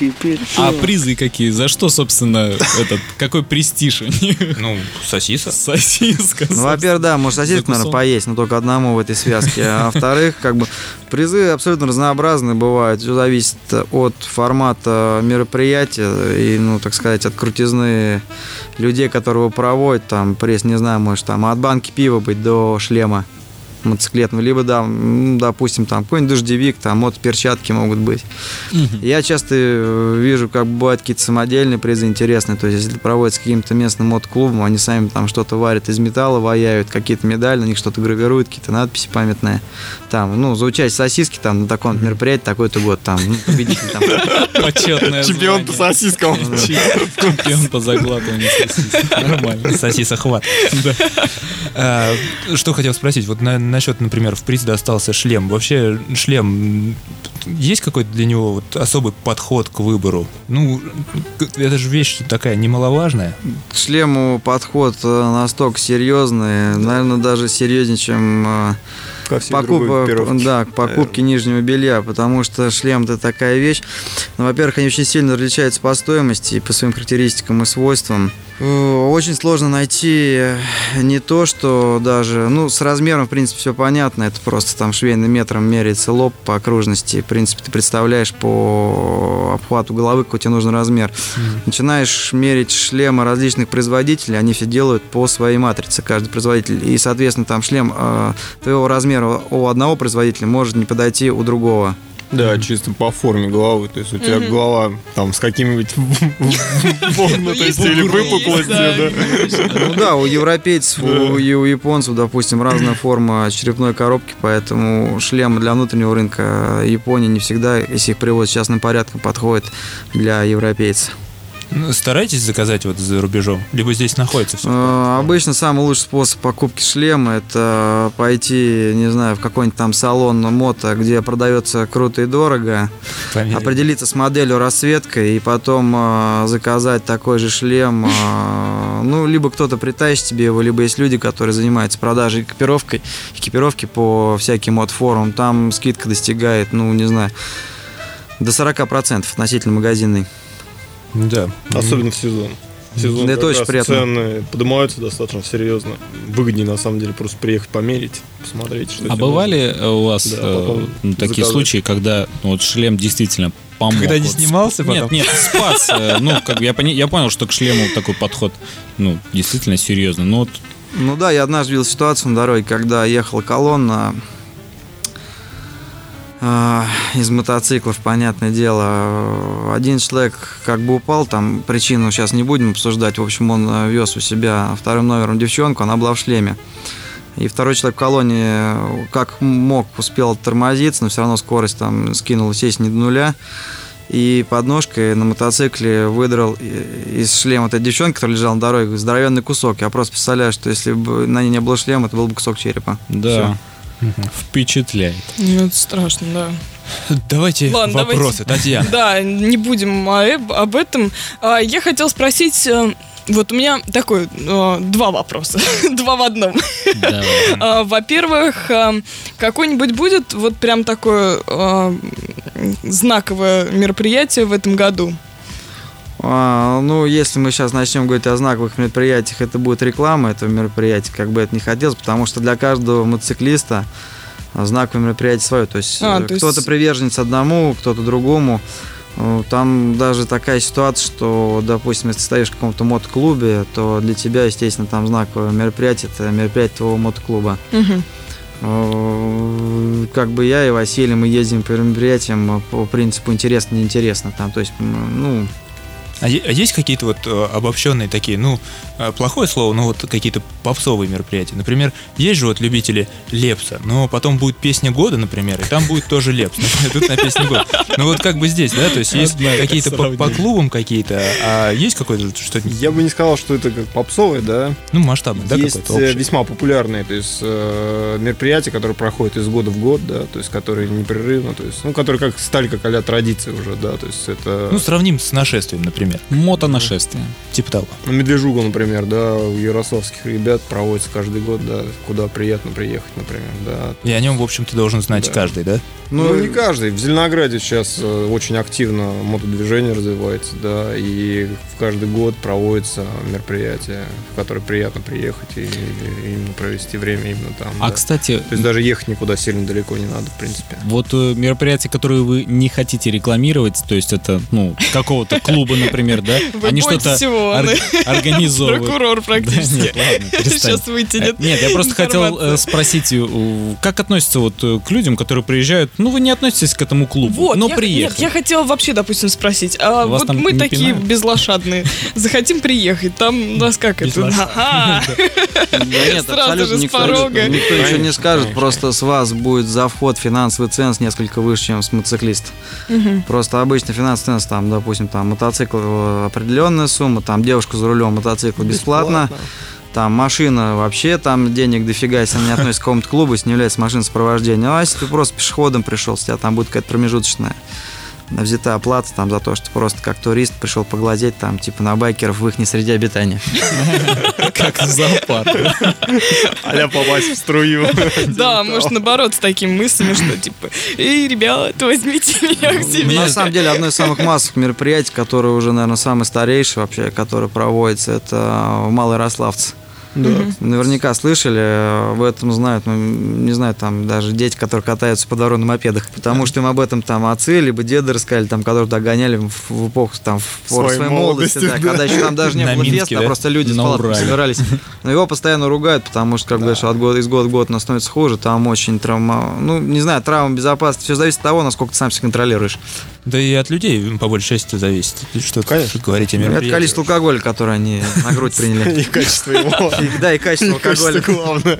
А призы какие? За что, собственно, этот, какой престиж у них? Ну, сосиса. Сосиска. Ну, во-первых, да, может сосиску, наверное, поесть, но только одному в этой связке. А во-вторых, как бы призы абсолютно разнообразные бывают. Все зависит от формата мероприятия и, ну, так сказать, от крутизны людей, которые его проводят. Там приз, не знаю, может, там от банки пива быть до шлема мотоциклетного, либо, да, допустим, там какой-нибудь дождевик, там вот перчатки могут быть. Я часто э, вижу, как бывают какие-то самодельные призы интересные, то есть если проводятся каким-то местным мотоклубом, они сами там что-то варят из металла, ваяют, какие-то медали, на них что-то гравируют, какие-то надписи памятные. Там, ну, за участие сосиски там на таком мероприятии такой-то год, там, ну, победитель там. Почетное Чемпион по сосискам. Чемпион по заглатыванию сосисок. Нормально. Сосиса хват. А, Что хотел спросить, вот на- насчет, например, в приз достался шлем. Вообще шлем, есть какой-то для него вот особый подход к выбору? Ну, это же вещь такая немаловажная. К шлему подход э, настолько серьезный, наверное, даже серьезнее, чем э, Ко покупка, да, к покупке нижнего белья, потому что шлем это такая вещь. Ну, во-первых, они очень сильно различаются по стоимости и по своим характеристикам и свойствам. Э, Очень сложно найти не то, что даже, ну, с размером, в принципе, все понятно, это просто там швейным метром меряется лоб по окружности, в принципе, ты представляешь по обхвату головы, какой тебе нужен размер. Начинаешь мерить шлемы различных производителей, они все делают по своей матрице, каждый производитель. И, соответственно, там шлем э, твоего размера у одного производителя может не подойти у другого. Да, чисто по форме головы. То есть у тебя голова там с какими-нибудь вогнутостью или выпуклостью, да. Ну да, у европейцев у, и у японцев, допустим, разная форма черепной коробки, поэтому шлемы для внутреннего рынка Японии не всегда, если их привозят частным порядком, подходят для европейцев. Ну, Старайтесь заказать вот за рубежом, либо здесь находится все. Э, Обычно самый лучший способ покупки шлема это пойти, не знаю, в какой-нибудь там салон мото, где продается круто и дорого, определиться с моделью расцветкой и потом э, заказать такой же шлем. э, ну, либо кто-то притащит тебе его, либо есть люди, которые занимаются продажей экипировкой, экипировки по всяким мод-форумам. Там скидка достигает, ну, не знаю, до 40% относительно магазинной. Да. Особенно в сезон. В сезон Да, это очень приятно. цены поднимаются достаточно серьезно. Выгоднее, на самом деле, просто приехать померить, посмотреть, что А бывали э, у вас Да, э, такие заказать. случаи, когда ну, вот шлем действительно помог? Когда не Вот снимался сп- потом? Нет, нет, спас. э, Ну, как бы я, пони- я понял, что к шлему такой подход, ну, действительно серьезный. Но вот Ну да, я однажды видел ситуацию на дороге, когда ехала колонна из мотоциклов, понятное дело. Один человек как бы упал, там причину сейчас не будем обсуждать. В общем, он э, вез у себя вторым номером девчонку, она была в шлеме. И второй человек в колонне э, как мог успел тормозиться, но все равно скорость там скинул, естественно, не до нуля. И подножкой на мотоцикле выдрал и- из шлема этой девчонки, которая лежала на дороге, здоровенный кусок. Я просто представляю, что если бы на ней не было шлема, это был бы кусок черепа. да, впечатляет. Ну, это страшно, да. Давайте Ладно, вопросы, Татьяна. Да, не будем эб- об этом. А, Я хотел спросить, э, вот у меня такой, э, два вопроса, два в одном. А, Во-первых, э, какое-нибудь будет вот прям такое э, знаковое мероприятие в этом году? А, ну, если мы сейчас начнем говорить о знаковых мероприятиях, это будет реклама этого мероприятия, как бы это не хотелось, потому что для каждого мотоциклиста знаковое мероприятие свое. То есть А, э, то есть- кто-то приверженец одному, кто-то другому. Э, Там даже такая ситуация, что, допустим, если ты стоишь в каком-то мотоклубе, то для тебя, естественно, там знаковое мероприятие, это мероприятие твоего мотоклуба. Мгм. Э, Как бы я и Василий, мы ездим по мероприятиям по принципу интересно-неинтересно. Там, то есть, ну, А а есть какие-то вот э, обобщенные такие, ну, э, плохое слово, но вот какие-то попсовые мероприятия? Например, есть же вот любители Лепса, но потом будет песня года, например, и там будет тоже Лепс. Тут на песне года. Ну вот как бы здесь, да, то есть есть какие-то по, клубам какие-то, а есть какое-то что-то, Я бы не сказал, что это как попсовое, да. ну, масштабное, да, есть какое-то э, весьма популярные, то есть мероприятия, которые проходят из года в год, да, то есть которые непрерывно, то есть, ну, которые как стали как а традиции уже, да, то есть это Ну, сравним с нашествием, например, Мотонашествие. типа того. ну, Медвежуга, например, да, у ярославских ребят проводится каждый год, да, куда приятно приехать, например, да. И о нем, в общем-то, должен знать Да. каждый, да? Ну, не каждый. В Зеленограде сейчас э, очень активно мотодвижение развивается, да, и в каждый год проводится мероприятие, в которое приятно приехать и, и именно провести время именно там. А, да. кстати, То есть даже ехать никуда сильно далеко не надо, в принципе. вот э, мероприятия, которые вы не хотите рекламировать, то есть это, ну, какого-то клуба, например, да, Вы они что-то всего, ор- организовывают. Прокурор практически. Да нет, ладно. Сейчас вытянет. Нет, я просто хотел э, спросить, как относятся вот э, к людям, которые приезжают, ну, вы не относитесь к этому клубу, Вот, но я, приехали. Нет, я хотела вообще, допустим, спросить. А Вас вот мы такие пинают? безлошадные, захотим приехать, там нас как это? Ага. Сразу абсолютно же с порога. никто еще не скажет, просто с вас будет за вход финансовый ценз несколько выше, чем с мотоциклиста. Просто обычно финансовый ценз, там, допустим, там мотоцикл определенная сумма, там девушка за рулем мотоцикл бесплатно, там машина вообще, там денег дофига, если она не относится к какому-то клубу, если не является машиной сопровождения. А если ты просто пешеходом пришел, у тебя там будет какая-то промежуточная взята оплата там за то, что просто как турист пришел поглазеть там типа на байкеров в их не среде обитания. Как в зоопарке. А попасть в струю. Да, может, наоборот, с такими мыслями, что типа, эй, ребят, возьмите меня к Ну, себе. На самом деле, одно из самых массовых мероприятий, которое уже, наверное, самое старейшее вообще, которое проводится, это в Малоярославце. Да. Наверняка слышали, об этом знают, ну, не знаю, там даже дети, которые катаются по дороге на мопедах, потому что им об этом там отцы, либо деды рассказали, там, которые догоняли в, в эпоху, там, в пору Своей своей молодости, молодости, да, да. когда еще там даже не На было Минске, феста, а да? просто люди с палатками Урале. собирались. Но его постоянно ругают, потому что, как бы, что от года, из года в год становится хуже, там очень травма, ну, не знаю, травма безопасности, все зависит от того, насколько ты сам себя контролируешь. Да и от людей, по большей части, зависит. Что Конечно. говорить о Это мероприятии. количество алкоголя, которое они на грудь приняли. И качество его. И, да, и качество алкоголя. главное.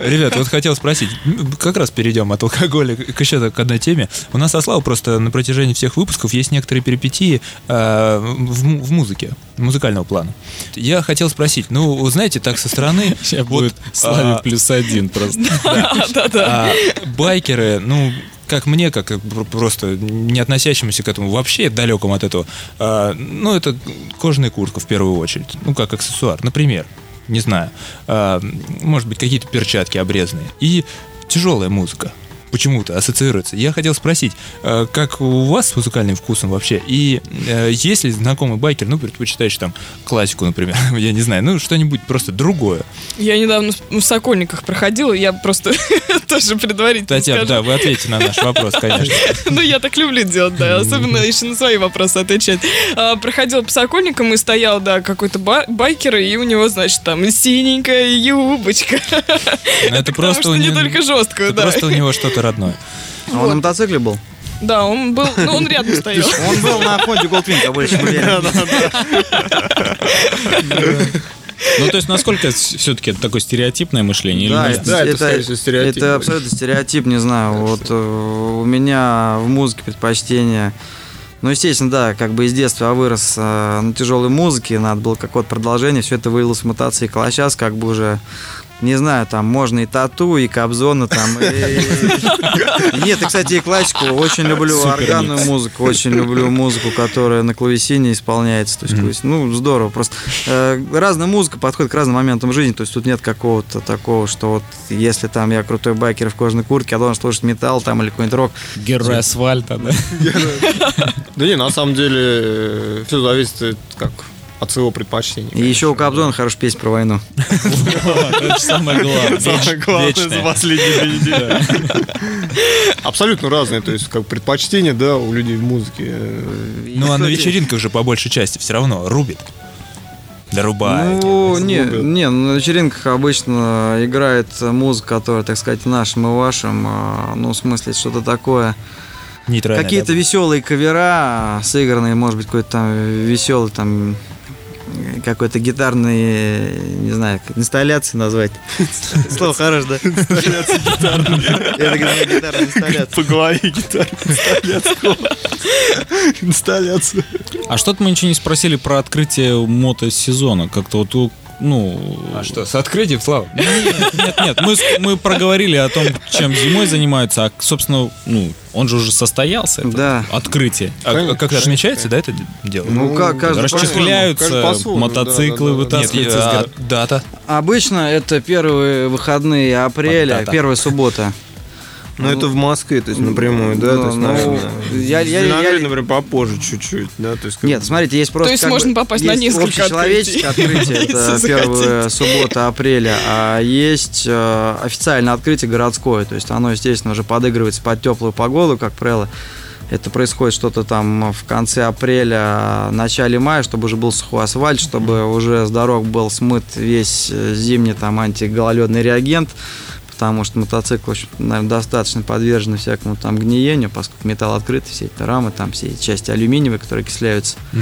Ребят, вот хотел спросить, как раз перейдем от алкоголя к еще к одной теме. У нас со Славой просто на протяжении всех выпусков есть некоторые перипетии э, в, в музыке, музыкального плана. Я хотел спросить, ну, вы знаете, так со стороны... Сейчас вот, будет Славе а, плюс один просто. Да-да. а байкеры, ну, как мне, как пр- просто не относящемуся к этому, вообще далекому от этого, а, ну, это кожаная куртка в первую очередь, ну, как аксессуар, например, не знаю, а, может быть, какие-то перчатки обрезанные. И тяжелая музыка почему-то ассоциируется. Я хотел спросить, а, как у вас с музыкальным вкусом вообще? И э, если знакомый байкер, ну, предпочитаешь там классику, например, я не знаю, ну, что-нибудь просто другое. Я недавно в Сокольниках проходила, я просто тоже предварительно Татьяна, да, вы ответите на наш вопрос, конечно. Ну, я так люблю делать, да, особенно еще на свои вопросы отвечать. А, проходил по Сокольникам и стоял, да, какой-то ба- байкер, и у него, значит, там синенькая юбочка. Ну, Это просто не только жесткую, это да. Просто у него что-то родное. А он на мотоцикле был? Да, он был, ну, он рядом стоял. Он был на Хонде Goldwing, я больше уверен. Ну, то есть, насколько все-таки это такое стереотипное мышление? или Да, нет? это, Да, это, это- стереотип это абсолютно стереотип, не знаю. Вот э, у меня в музыке предпочтение. Ну, естественно, да, как бы из детства я вырос э, на тяжелой музыке, надо было какое-то продолжение, все это вылилось в мотоцикл. А сейчас как бы уже не знаю, там можно и тату, и кобзоны там. и- Нет, и, кстати, и классику. Очень люблю Супер органную микс. музыку, очень люблю музыку, которая на клавесине исполняется. То есть, ну, здорово. Просто э, разная музыка подходит к разным моментам жизни. То есть тут нет какого-то такого, что вот если там я крутой байкер в кожаной куртке, я должен слушать металл там или какой-нибудь рок. Герой асфальта, да? Да не, на самом деле все зависит как от своего предпочтения. И еще у Кобзона хорошая песня про войну. Это самое главное. Самое главное за последние две недели. Абсолютно разные, то есть как предпочтения, да, у людей в музыке. Ну, а на вечеринках же по большей части все равно рубит. Дорубает. Ну, не, не, на вечеринках обычно играет музыка, которая, так сказать, нашим и вашим, а, ну, в смысле, что-то такое. Какие-то да. веселые кавера, сыгранные, может быть, какой-то там веселый там какой-то гитарный, э, не знаю, инсталляции назвать. Слово хорош, да? Инсталляция гитарная. Это гитарная инсталляция. По голове гитара. Инсталляция. А что-то мы ничего не спросили про открытие мотосезона. Как-то вот у- ну... А что, с открытием, Слава? Нет, нет, нет. Мы, мы проговорили о том, чем зимой занимаются, а, собственно, ну, он же уже состоялся. это Да. Открытие. А как-то отмечается, да, это дело? Ну, как каждый Расчехляются каждый по-своему, мотоциклы, да, да, да. Нет, вытаскиваются из а дата. Обычно это первые выходные апреля, да-да. первая суббота. Ну, это в Москве, то есть напрямую, да? Ну, То есть, ну, наверное, я- я- я- например, попозже чуть-чуть, да? То есть, Нет, смотрите, есть просто То есть можно бы- попасть на несколько общечеловеческое открытие, это первая суббота апреля, а есть э, официальное открытие городское, то есть оно, естественно, уже подыгрывается под теплую погоду, как правило. Это происходит что-то там в конце апреля, начале мая, чтобы уже был сухой асфальт, чтобы уже с дорог был смыт весь э, зимний там антигололедный реагент, потому что мотоциклы, в наверное, достаточно подвержены всякому там гниению, поскольку металл открытый, все эти рамы, там все эти части алюминиевые, которые окисляются. Э,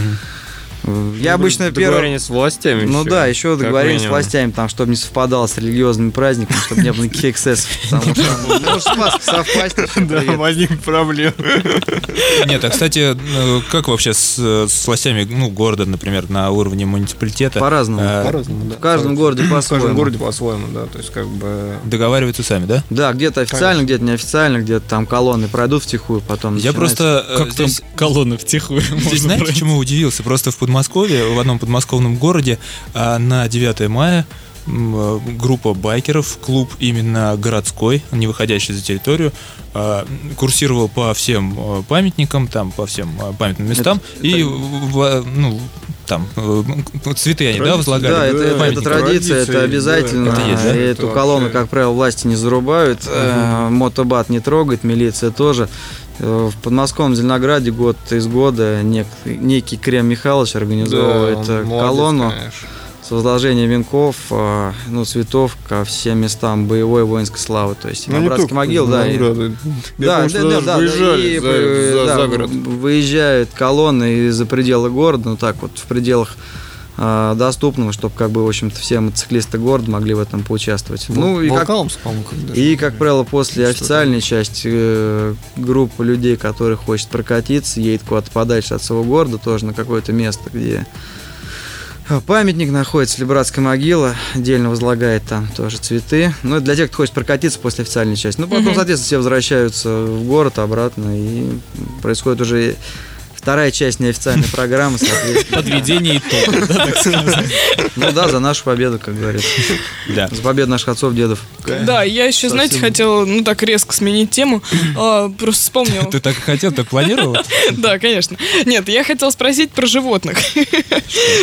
Я обычно первый... Договорение с властями Ну еще, да, еще как договорение с минимум. властями, там, чтобы не совпадало с религиозными праздниками, чтобы не было никаких эксцессов. Потому что ну, может с Пасхой совпасть. Да, привет. возникнут проблемы. Нет, а кстати, э, как вообще с, с властями, ну, города, например, на уровне муниципалитета? По-разному. э, По-разному, да. В каждом городе В каждом по-своему. городе по-своему, да. То есть, как бы... договариваются сами, да? Да, где-то официально, где-то неофициально, где-то там колонны пройдут втихую, потом Я просто э, Как там здесь, колонны втихую здесь знаете, почему удивился? Просто в Подмосковье, в одном подмосковном городе, а, на 9 мая э, группа байкеров, клуб именно городской, не выходящий за территорию, а, курсировал по всем э, памятникам, там по всем э, памятным местам и в- в- ну там цветы они, да, возлагали? Да, это, это- это традиция, это Традиция, обязательно. да. Это есть, да? И Эту Это колонну, вообще- как правило, власти не зарубают. Э, Мотобат не трогает, милиция тоже. Э, В подмосковном Зеленограде год из года нек- некий Крем Михайлович организовывает Да, молодец, колонну конечно. с возложением венков, э, ну, цветов ко всем местам боевой воинской славы. То есть Ну, братский могил, да. и- Да, да, да, да, выезжали и, за- за- да, за город. Выезжают колонны из-за пределы города, ну так вот, в пределах э, доступного, чтобы как бы, в общем-то, все мотоциклисты города могли в этом поучаствовать. Ну и как, и, как правило, после Что официальной части э, группа людей, которые хочет прокатиться, едет куда-то подальше от своего города, тоже на какое-то место, где памятник находится, или братская могила, отдельно возлагает там тоже цветы. Ну, это для тех, кто хочет прокатиться после официальной части. Ну, потом, Мгм. соответственно, все возвращаются в город обратно, и происходит уже вторая часть неофициальной программы, соответственно. Подведение сказать. Ну да, за нашу победу, как говорится. Да. За победу наших отцов, дедов. Да, я еще, знаете, хотела, ну так резко сменить тему. А, просто вспомнила. Ты так и хотел, так планировал? Да, конечно. Нет, я хотела спросить про животных.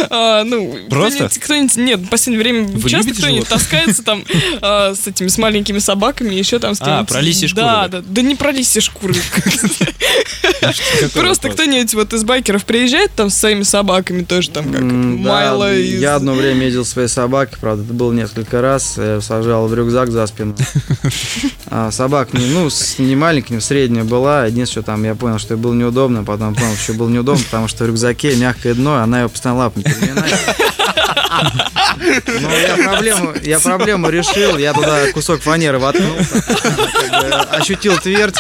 А, Ну, Просто? кто-нибудь- Кто-нибудь, нет, в последнее время часто кто-нибудь таскается там а, с этими, с маленькими собаками, еще там с А, кем-нибудь. про лисьи шкуры, Да, да? да, да не про лисьи шкуры. Просто вопрос? Кто-нибудь вот из байкеров приезжает там с своими собаками, тоже там как да, Майло из... Я одно время ездил своей собакой, правда, это было несколько раз. Я сажал в рюкзак за спину. А собак, не, ну, с- не маленькая, не средняя была. Единственное, что там я понял, что было неудобно, потом понял, что было неудобно, потому что в рюкзаке мягкое дно, она ее постоянно лапами переминает. Ну, я проблему, я проблему решил, я туда кусок фанеры воткнул, ощутил твердь,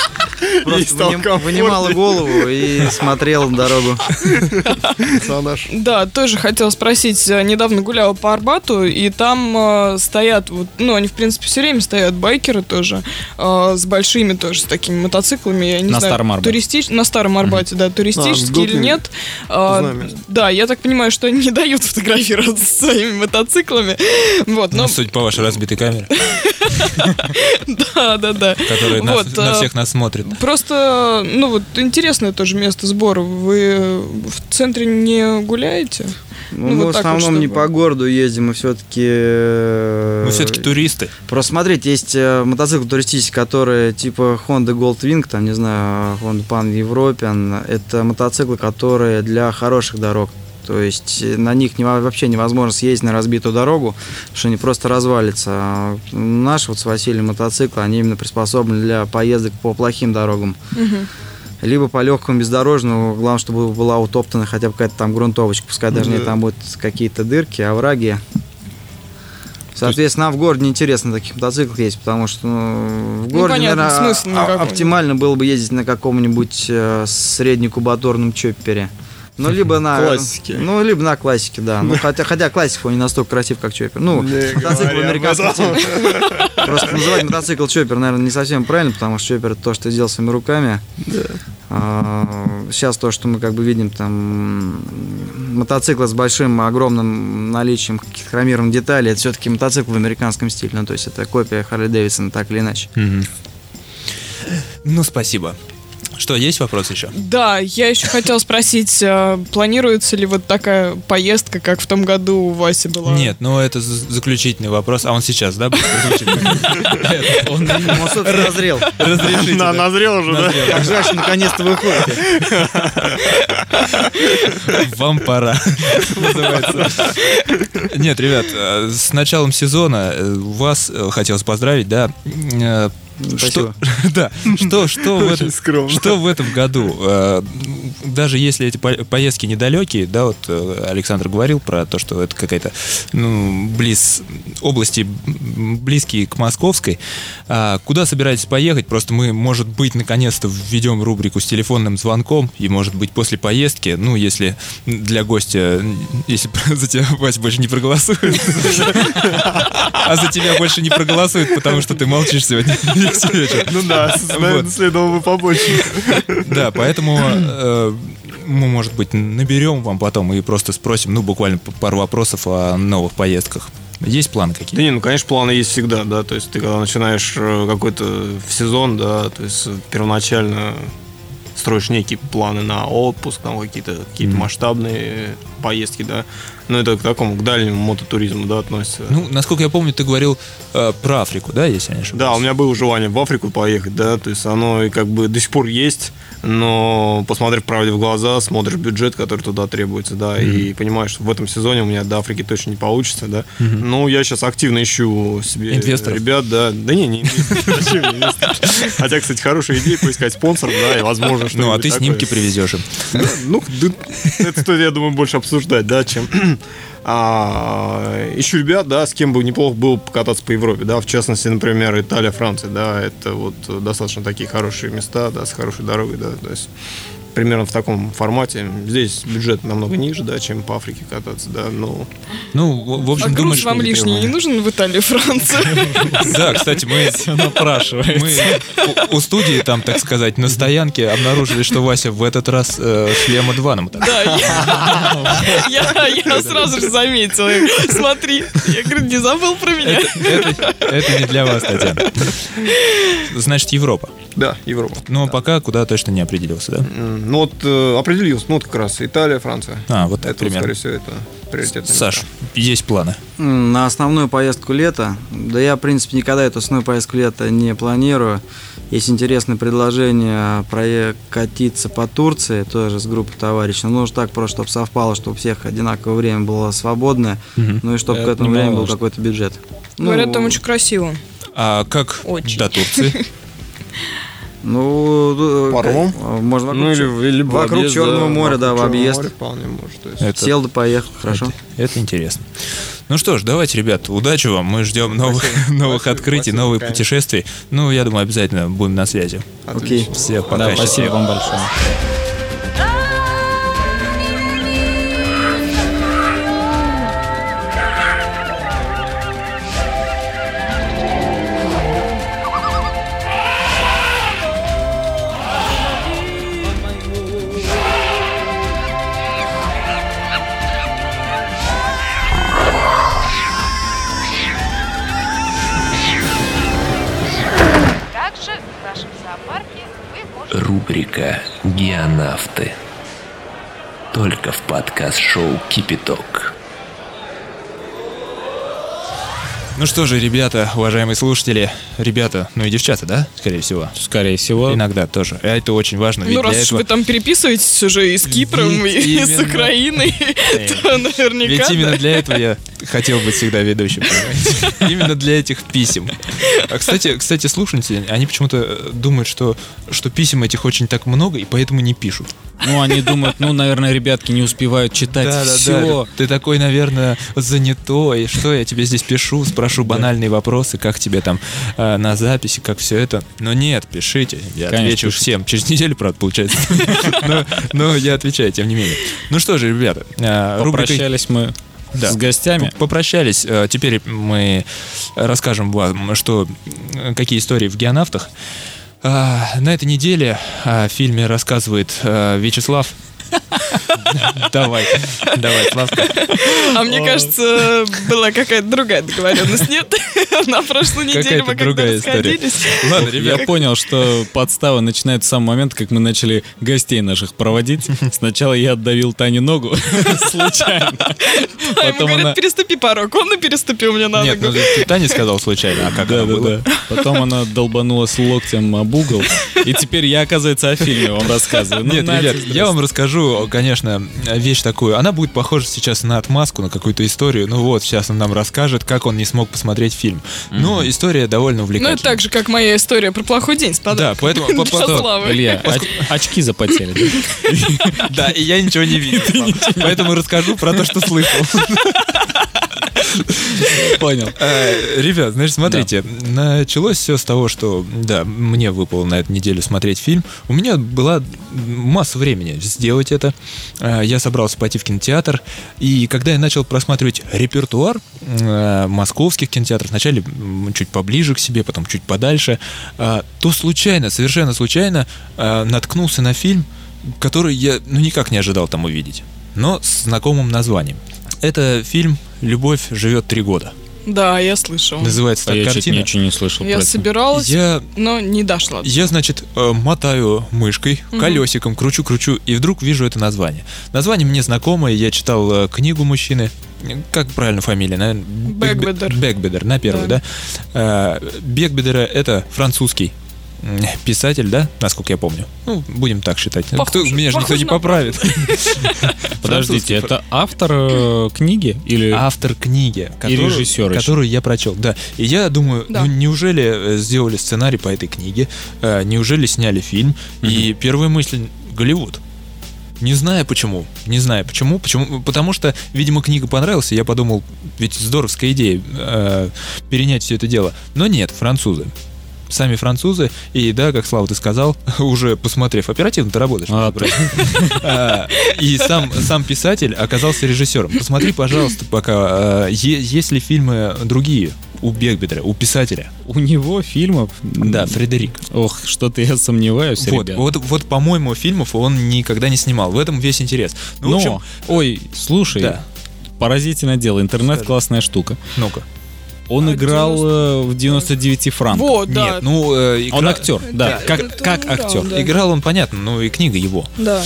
просто выним- вынимала голову и смотрел на дорогу. Да, тоже хотела спросить. э, Недавно гуляла по Арбату, и там э, стоят, вот, ну, они, в принципе, все время стоят байкеры тоже, э, с большими тоже, с такими мотоциклами, я не На знаю, Старом туристич... на Старом Арбате, да, туристические А, или нет. Да, я так понимаю, что они не дают фотографироваться своими мотоциклами. Вот, но, Ну, судя по вашей разбитой камере, да, да, да. Вот, на а, всех нас смотрит. Просто, ну вот, интересное тоже место сбора. Вы в центре не гуляете? Ну, Ну, мы вот в так вот, основном не по городу ездим, мы все-таки... Мы все-таки туристы. Просто смотрите, есть э, мотоциклы туристические, которые типа Honda Goldwing, там, не знаю, Honda Pan European. Это мотоциклы, которые для хороших дорог. То есть э, на них не, вообще невозможно съездить на разбитую дорогу, потому что они просто развалятся. А Наши вот с Василием мотоциклы, они именно приспособлены для поездок по плохим дорогам. либо по легкому бездорожному, главное, чтобы была утоптана хотя бы какая-то там грунтовочка, пускай даже не Да. там будут какие-то дырки, овраги. Соответственно, в городе неинтересно на таких мотоциклах есть, потому что ну, в Ну, городе, понятно, наверное, а- оптимально было бы ездить на каком-нибудь э, среднекубаторном чоппере. Ну, либо на... Классике. Ну, либо на классике, да. Ну, хотя, хотя классика он не настолько красив, как чоппер. Ну, Не мотоцикл этом. стиля. Просто называть мотоцикл чоппер, наверное, не совсем правильно, потому что чоппер это то, что ты сделал своими руками. А, Сейчас то, что мы как бы видим, там мотоциклы с большим, огромным наличием каких-то хромированных деталей, это все-таки мотоцикл в американском стиле. Ну, то есть это копия Харли Дэвидсона, так или иначе. Ну, спасибо. Что, есть вопрос еще? Да, я еще хотела спросить, э, планируется ли вот такая поездка, как в том году у Васи была? Нет, ну это за- заключительный вопрос. А он сейчас, да? Он назрел. Разрешите. Да? назрел уже, да? Как жаль, наконец-то выходит. Вам пора. называется. Нет, ребят, э, с началом сезона э, вас хотелось поздравить, да. Что, да, что, что, в этом, что в этом году? э, Даже если эти по- поездки недалекие, да, вот э, Александр говорил про то, что это какая-то ну, близ области близкие к московской. А куда собираетесь поехать? Просто мы, может быть, наконец-то введем рубрику с телефонным звонком, и, может быть, после поездки, ну, если для гостя, если за тебя Вася больше не проголосует, а за тебя больше не проголосует, потому что ты молчишь сегодня весь вечер. Ну да, следовало бы побольше. Да, поэтому э, мы, может быть, наберем вам потом и просто спросим, ну, буквально пару вопросов о новых поездках. Есть планы Да какие? не, ну, конечно, планы есть всегда, да, то есть ты когда начинаешь э, какой-то сезон, да, то есть э, первоначально строишь некие планы на отпуск, там какие-то какие масштабные поездки, да, но это к такому, к дальнему мототуризму, да, относится. Ну, насколько я помню, ты говорил э, про Африку, да, если я не ошибаюсь? Да, у меня было желание в Африку поехать, да, то есть оно и как бы до сих пор есть, но посмотрев правде в глаза, смотришь бюджет, который туда требуется, да, и понимаешь, что в этом сезоне у меня до Африки точно не получится, да. Ну, я сейчас активно ищу себе Инвесторов? ребят, да. Да не, не инвесторов? Хотя, кстати, хорошая идея поискать спонсоров, да, и возможно, что Ну, а ты снимки привезешь им. ну, да, это я думаю, больше обсуждать, да, чем... А, ищу ребят, да, с кем бы неплохо было покататься по Европе, да, в частности, например, Италия, Франция, да, это вот достаточно такие хорошие места, да, с хорошей дорогой, да, то есть примерно в таком формате. Здесь бюджет намного ниже, да, чем по Африке кататься, да, но... Ну, в, в А общем, груз думаешь... вам лишний не нужен в Италии, Франции? Да, кстати, мы, мы у, студии там, так сказать, на стоянке обнаружили, что Вася в этот раз шлема 2 намотал. Да, я, сразу же заметила. Смотри, я говорю, не забыл про меня. Это, это не для вас, Татьяна. Значит, Европа. Да, Европа. Но пока куда точно не определился, да? Ну вот э, определился, ну вот как раз Италия, Франция. А, вот это, вот, примерно. скорее всего, это приоритетные Саш, места. есть планы? На основную поездку лета, да я, в принципе, никогда эту основную поездку лета не планирую. Есть интересное предложение прокатиться по Турции, тоже с группой товарищей. Но нужно так просто, чтобы совпало, чтобы у всех одинаковое время было свободное, ну и чтобы к Это этому времени был какой-то бюджет. Говорят, ну, там очень красиво. А как Очень. до Турции? Ну, Паром? э, можно вокруг, Ну или, или вокруг объезд, Черного моря, да, в вокруг Черного объезд. моря вполне может. То есть. Это- Сел да поехал, хорошо. Это, это интересно. Ну что ж, давайте, ребят, удачи вам. Мы ждем новых, новых Спасибо, открытий, спасибо, новых конечно. путешествий. Ну, я думаю, обязательно будем на связи. Окей. Всех пока. Да, спасибо вам большое. Подкаст-шоу «Кипяток». Ну что же, ребята, уважаемые слушатели, ребята, ну и девчата, да, скорее всего? Скорее всего. Иногда тоже. А это очень важно, Ну, раз этого... вы там переписываетесь уже и с Кипром, Ведь и с именно- Украиной, то наверняка... Ведь именно для этого я хотел быть всегда ведущим, понимаете? Именно для этих писем. А, кстати, кстати, слушатели, они почему-то э, думают, что, что писем этих очень так много, и поэтому не пишут. Ну, они думают, ну, наверное, ребятки не успевают читать все. Ты такой, наверное, занятой. Что я тебе здесь пишу? Спрошу банальные вопросы, как тебе там э, на записи, как все это. Но нет, пишите. Я Конечно, отвечу пишите. всем. Через неделю, правда, получается. Но- я отвечаю, тем не менее. Ну что же, ребята, э, Попрощались мы Да. с гостями. Попрощались. Э, Теперь мы расскажем вам, что, э, какие истории в геонавтах. А, На этой неделе о фильме рассказывает э, Вячеслав. Давай, давай, Славка. А мне кажется, была какая-то другая договоренность, нет? На прошлой неделе Какая-то мы история. расходились. Ладно, Я ребят, понял, что подстава начинается с самого момента, как мы начали гостей наших проводить. Сначала я отдавил Тане ногу случайно. А ему Потом говорят, она... переступи порог. Он и переступил мне на нет, ну ногу. Таня сказал случайно, а как Да, да, было? да. Потом она долбанулась локтем об угол. И теперь я, оказывается, о фильме вам рассказываю. Ну, Нет, ребят, я вам здрасте. Расскажу, конечно, вещь такую. Она будет похожа сейчас на отмазку, на какую-то историю. Ну вот, сейчас он нам расскажет, как он не смог посмотреть фильм. Но история довольно Ну, увлекательная. это так же, как моя история про плохой день с Да, поэтому... по- Для по- Славы. Илья, оч- очки запотели. Да, и я ничего не видел. Поэтому расскажу про то, что слышал. Понял. Э, Ребят, значит, смотрите, началось все с того, что, да, мне выпало на эту неделю смотреть фильм. У меня была масса времени сделать это. Э, Я собрался пойти в кинотеатр, и когда я начал просматривать репертуар э, московских кинотеатров, вначале чуть поближе к себе, потом чуть подальше, то случайно, совершенно случайно наткнулся на фильм, который я ну никак не ожидал там увидеть, но с знакомым названием. Это фильм «Любовь живет три года». Да, я слышал. Называется А так я картина. ничего не слышал Я собиралась, Я, но не дошла. я, значит, э, мотаю мышкой, колесиком, кручу-кручу, и вдруг вижу это название. Название мне знакомое, я читал э, книгу мужчины. Как правильно фамилия? наверное? Бекбедер. Бекбедер, на первую, да? Да. Э, Бекбедера это французский писатель, да, насколько я помню. Ну, будем так считать. Кто, Похоже, меня же никто не поправит. Подождите, это автор э, книги или... автор книги, которую, режиссер которую я прочел. Да. И я думаю, Да. ну неужели э, сделали сценарий по этой книге, э, неужели сняли фильм? И первая мысль Голливуд. Не знаю почему. Не знаю почему. Почему? Потому что, видимо, книга понравилась, и я подумал, ведь здоровская идея э, перенять все это дело. Но нет, французы. Сами французы, и да, как Слава ты сказал, уже посмотрев, оперативно ты работаешь. А. А, И сам, сам писатель оказался режиссером. Посмотри, пожалуйста, пока, а, есть ли фильмы другие у Бекбедера, у писателя. У него фильмов... Да, Фредерик. Ох, что-то я сомневаюсь, Вот, ребят. вот, вот, по-моему, фильмов он никогда не снимал. В этом весь интерес. Ну, Но, общем, ой, слушай, Да. поразительное дело, интернет Скажи. классная штука. ну-ка. Он А, играл 90 э, в 99 франках. Вот, да. Нет, ну... э, Он игра- актер, да, как, Это как играл, актер. да. Играл он, понятно, ну и книга его. Да.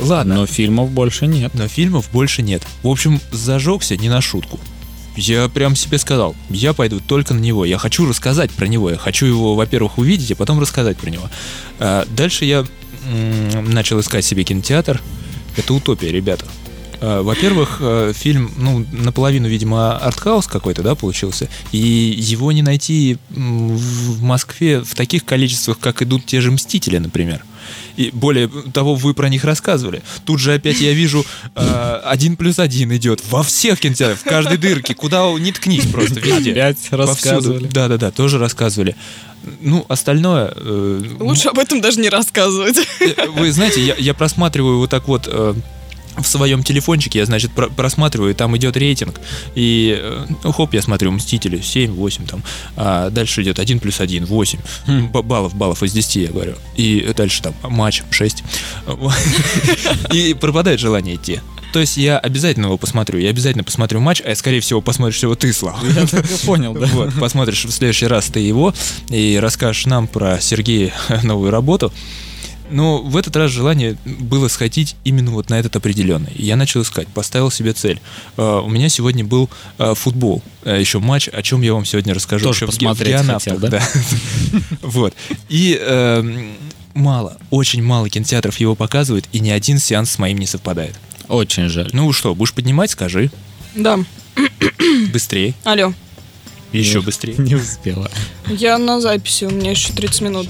Ладно. Но фильмов больше нет. но фильмов больше нет. В общем, зажегся не на шутку. Я прям себе сказал, я пойду только на него. Я хочу рассказать про него. Я хочу его, во-первых, увидеть, а потом рассказать про него. А, дальше я м, начал искать себе кинотеатр. Это утопия, ребята. А, Во-первых, э, фильм, ну, наполовину, видимо, артхаус какой-то, да, получился. И его не найти в Москве в таких количествах, как идут те же «Мстители», например. И более того, вы про них рассказывали. Тут же опять я вижу э, один плюс один идет во всех кинотеатрах, в каждой дырке, куда не ткнись просто, везде. Опять рассказывали. Да, да, да, тоже рассказывали. Ну, остальное... э, Лучше об этом даже не рассказывать. э, Вы знаете, я, я просматриваю вот так вот э, в своем телефончике, я, значит, про- просматриваю, и там идет рейтинг. И, э, ну, хоп, я смотрю, Мстители, 7, 8 там. А дальше идет 1 плюс 1, 8. Б- Баллов, баллов из 10, я говорю. И дальше там матч 6. И пропадает желание идти. То есть я обязательно его посмотрю. Я обязательно посмотрю матч, а скорее всего посмотришь его ты, Слава. Я так и понял, да. Вот, посмотришь в следующий раз ты его и расскажешь нам про Сергея новую работу. Но в этот раз желание было сходить именно вот на этот определенный. Я начал искать, поставил себе цель. Э, У меня сегодня был э, футбол, э, еще матч, о чем я вам сегодня расскажу. Тоже посмотреть хотел, да? Вот. И эм, мало, очень мало кинотеатров его показывают, и ни один сеанс с моим не совпадает. Очень жаль. Ну что, будешь поднимать, скажи. Да. Быстрее. Алло, Еще быстрее. Не успела. я на записи, у меня еще 30 минут.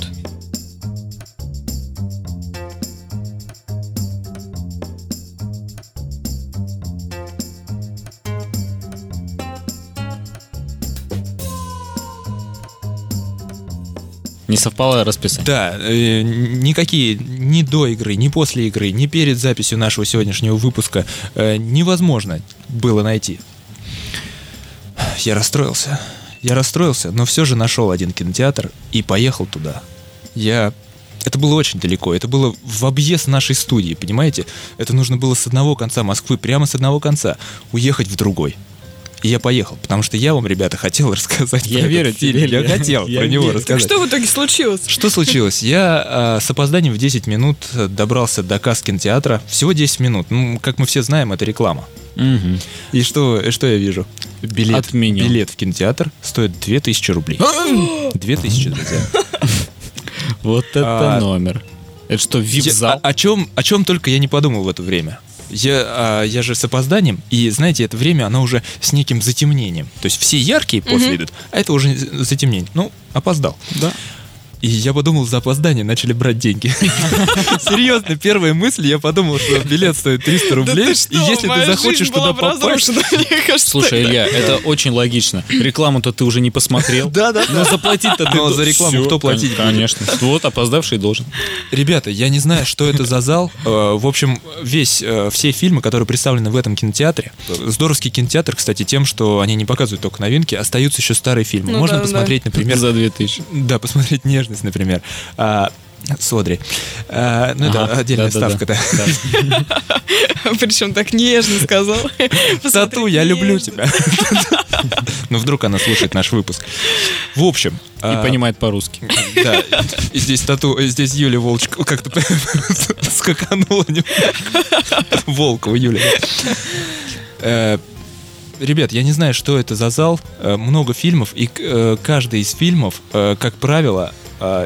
Не совпало расписание. Да, э, никакие ни до игры, ни после игры, ни перед записью нашего сегодняшнего выпуска э, невозможно было найти. Я расстроился. Я расстроился, но все же нашел один кинотеатр и поехал туда. Я... Это было очень далеко, это было в объезд нашей студии, понимаете? Это нужно было с одного конца Москвы, прямо с одного конца, уехать в другой. И я поехал, потому что я вам, ребята, хотел рассказать Я про верю этот фильм. тебе, Я Илья. хотел Я про него верю. рассказать. Что в итоге случилось? Что случилось? Я а, с опозданием в 10 минут э, добрался до касс кинотеатра. Всего 10 минут. Ну, как мы все знаем, это реклама. Мгм. И что, и что я вижу? Билет, билет в кинотеатр стоит 2000 рублей. 2000, друзья. Вот это А, номер. Это что, Я- вип-зал? о, о чем, о чем только я не подумал в это время. Я, а, я же с опозданием, и знаете, это время, оно уже с неким затемнением. То есть все яркие после идут, а это уже затемнение. Ну, опоздал. Да. И я подумал, за опоздание начали брать деньги. Серьезно, первая мысль, я подумал, что билет стоит 300 рублей, и если ты захочешь туда попасть... Слушай, Илья, это очень логично. Рекламу-то ты уже не посмотрел. Да, да, Но заплатить-то ты... Но до- за рекламу кто платить? Конечно. Вот, опоздавший должен. Ребята, я не знаю, что это за зал. Э, В общем, весь, э, все фильмы, которые представлены в этом кинотеатре, здоровский кинотеатр, кстати, тем, что они не показывают только новинки, остаются еще старые фильмы. Ну Можно посмотреть, например, За 2000. Да, посмотреть нежность, например. А, Содри. А, ну, это Ага, отдельная да-да-да. ставка, да. Причем так нежно сказал. Тату, я люблю тебя. Ну, вдруг она слушает наш выпуск. В общем. И а, понимает по-русски. Да, и здесь тату, здесь Юля Волчка как-то скаканула. Волкова Юля. Э, Ребят, я не знаю, что это за зал. Э, Много фильмов, и э, каждый из фильмов, как правило,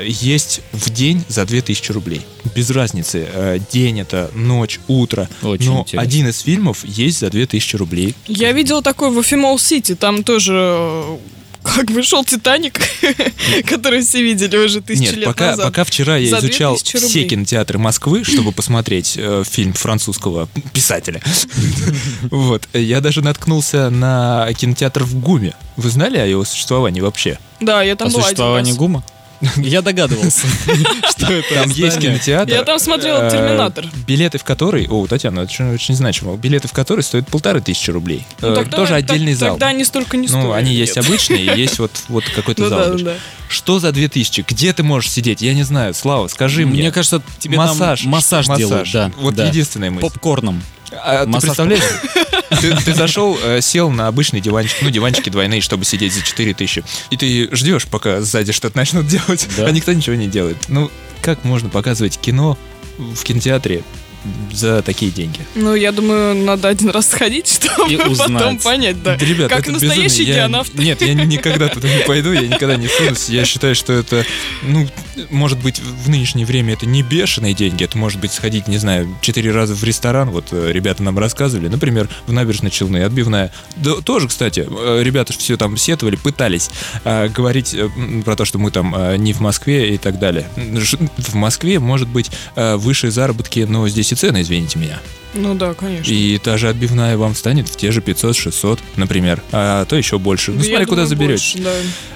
есть в день за 2000 рублей. Без разницы, э, день это, ночь, утро. Очень Но интересно. один из фильмов есть за 2000 рублей. Я видела такой в Эфимол Сити, там тоже э, как бы шел Титаник, который все видели уже тысячи Нет, лет пока, назад. пока вчера я За изучал 2000 все кинотеатры Москвы, чтобы посмотреть э, фильм французского писателя. Вот. Я даже наткнулся на кинотеатр в ГУМе. Вы знали о его существовании вообще? Да, я там О была один существовании раз. ГУМа? Я догадывался, что это Там есть кинотеатр. Я там смотрела э, «Терминатор». Билеты в который... О, Татьяна, это очень, значимо. Билеты в который стоят полторы тысячи рублей. Ну, Э, Тоже отдельный зал. Тогда они столько не стоят. Ну, они есть обычные, есть вот, вот какой-то Ну зал. Что за 2000? Где ты можешь сидеть? Я не знаю. Слава, скажи мне. Мне кажется, тебе там массаж. массаж делают, да. Вот да. единственная мысль. Попкорном. А ты Массаж представляешь, ты, ты зашел, э, сел на обычный диванчик, ну, диванчики двойные, чтобы сидеть за 4 тысячи, и ты ждешь, пока сзади что-то начнут делать, Да. а никто ничего не делает. Ну, как можно показывать кино в кинотеатре за такие деньги? Ну, я думаю, надо один раз сходить, чтобы И потом узнать. понять, да. Да, ребят, как это настоящий безумие. Я- геонавт. Нет, я никогда туда не пойду, я никогда не сунусь. Я считаю, что это, ну, может быть, в нынешнее время это не бешеные деньги, это может быть сходить, не знаю, четыре раза в ресторан, вот э, ребята нам рассказывали, например, в набережной Челны, отбивная. Да, тоже, кстати, э, ребята все там сетовали, пытались э, говорить э, про то, что мы там э, не в Москве и так далее. В Москве может быть э, высшие заработки, но здесь и цены, извините меня. Ну да, конечно. И та же отбивная вам станет в те же 500-600, например, а то еще больше. Ну, Да, смотри, куда заберете. да.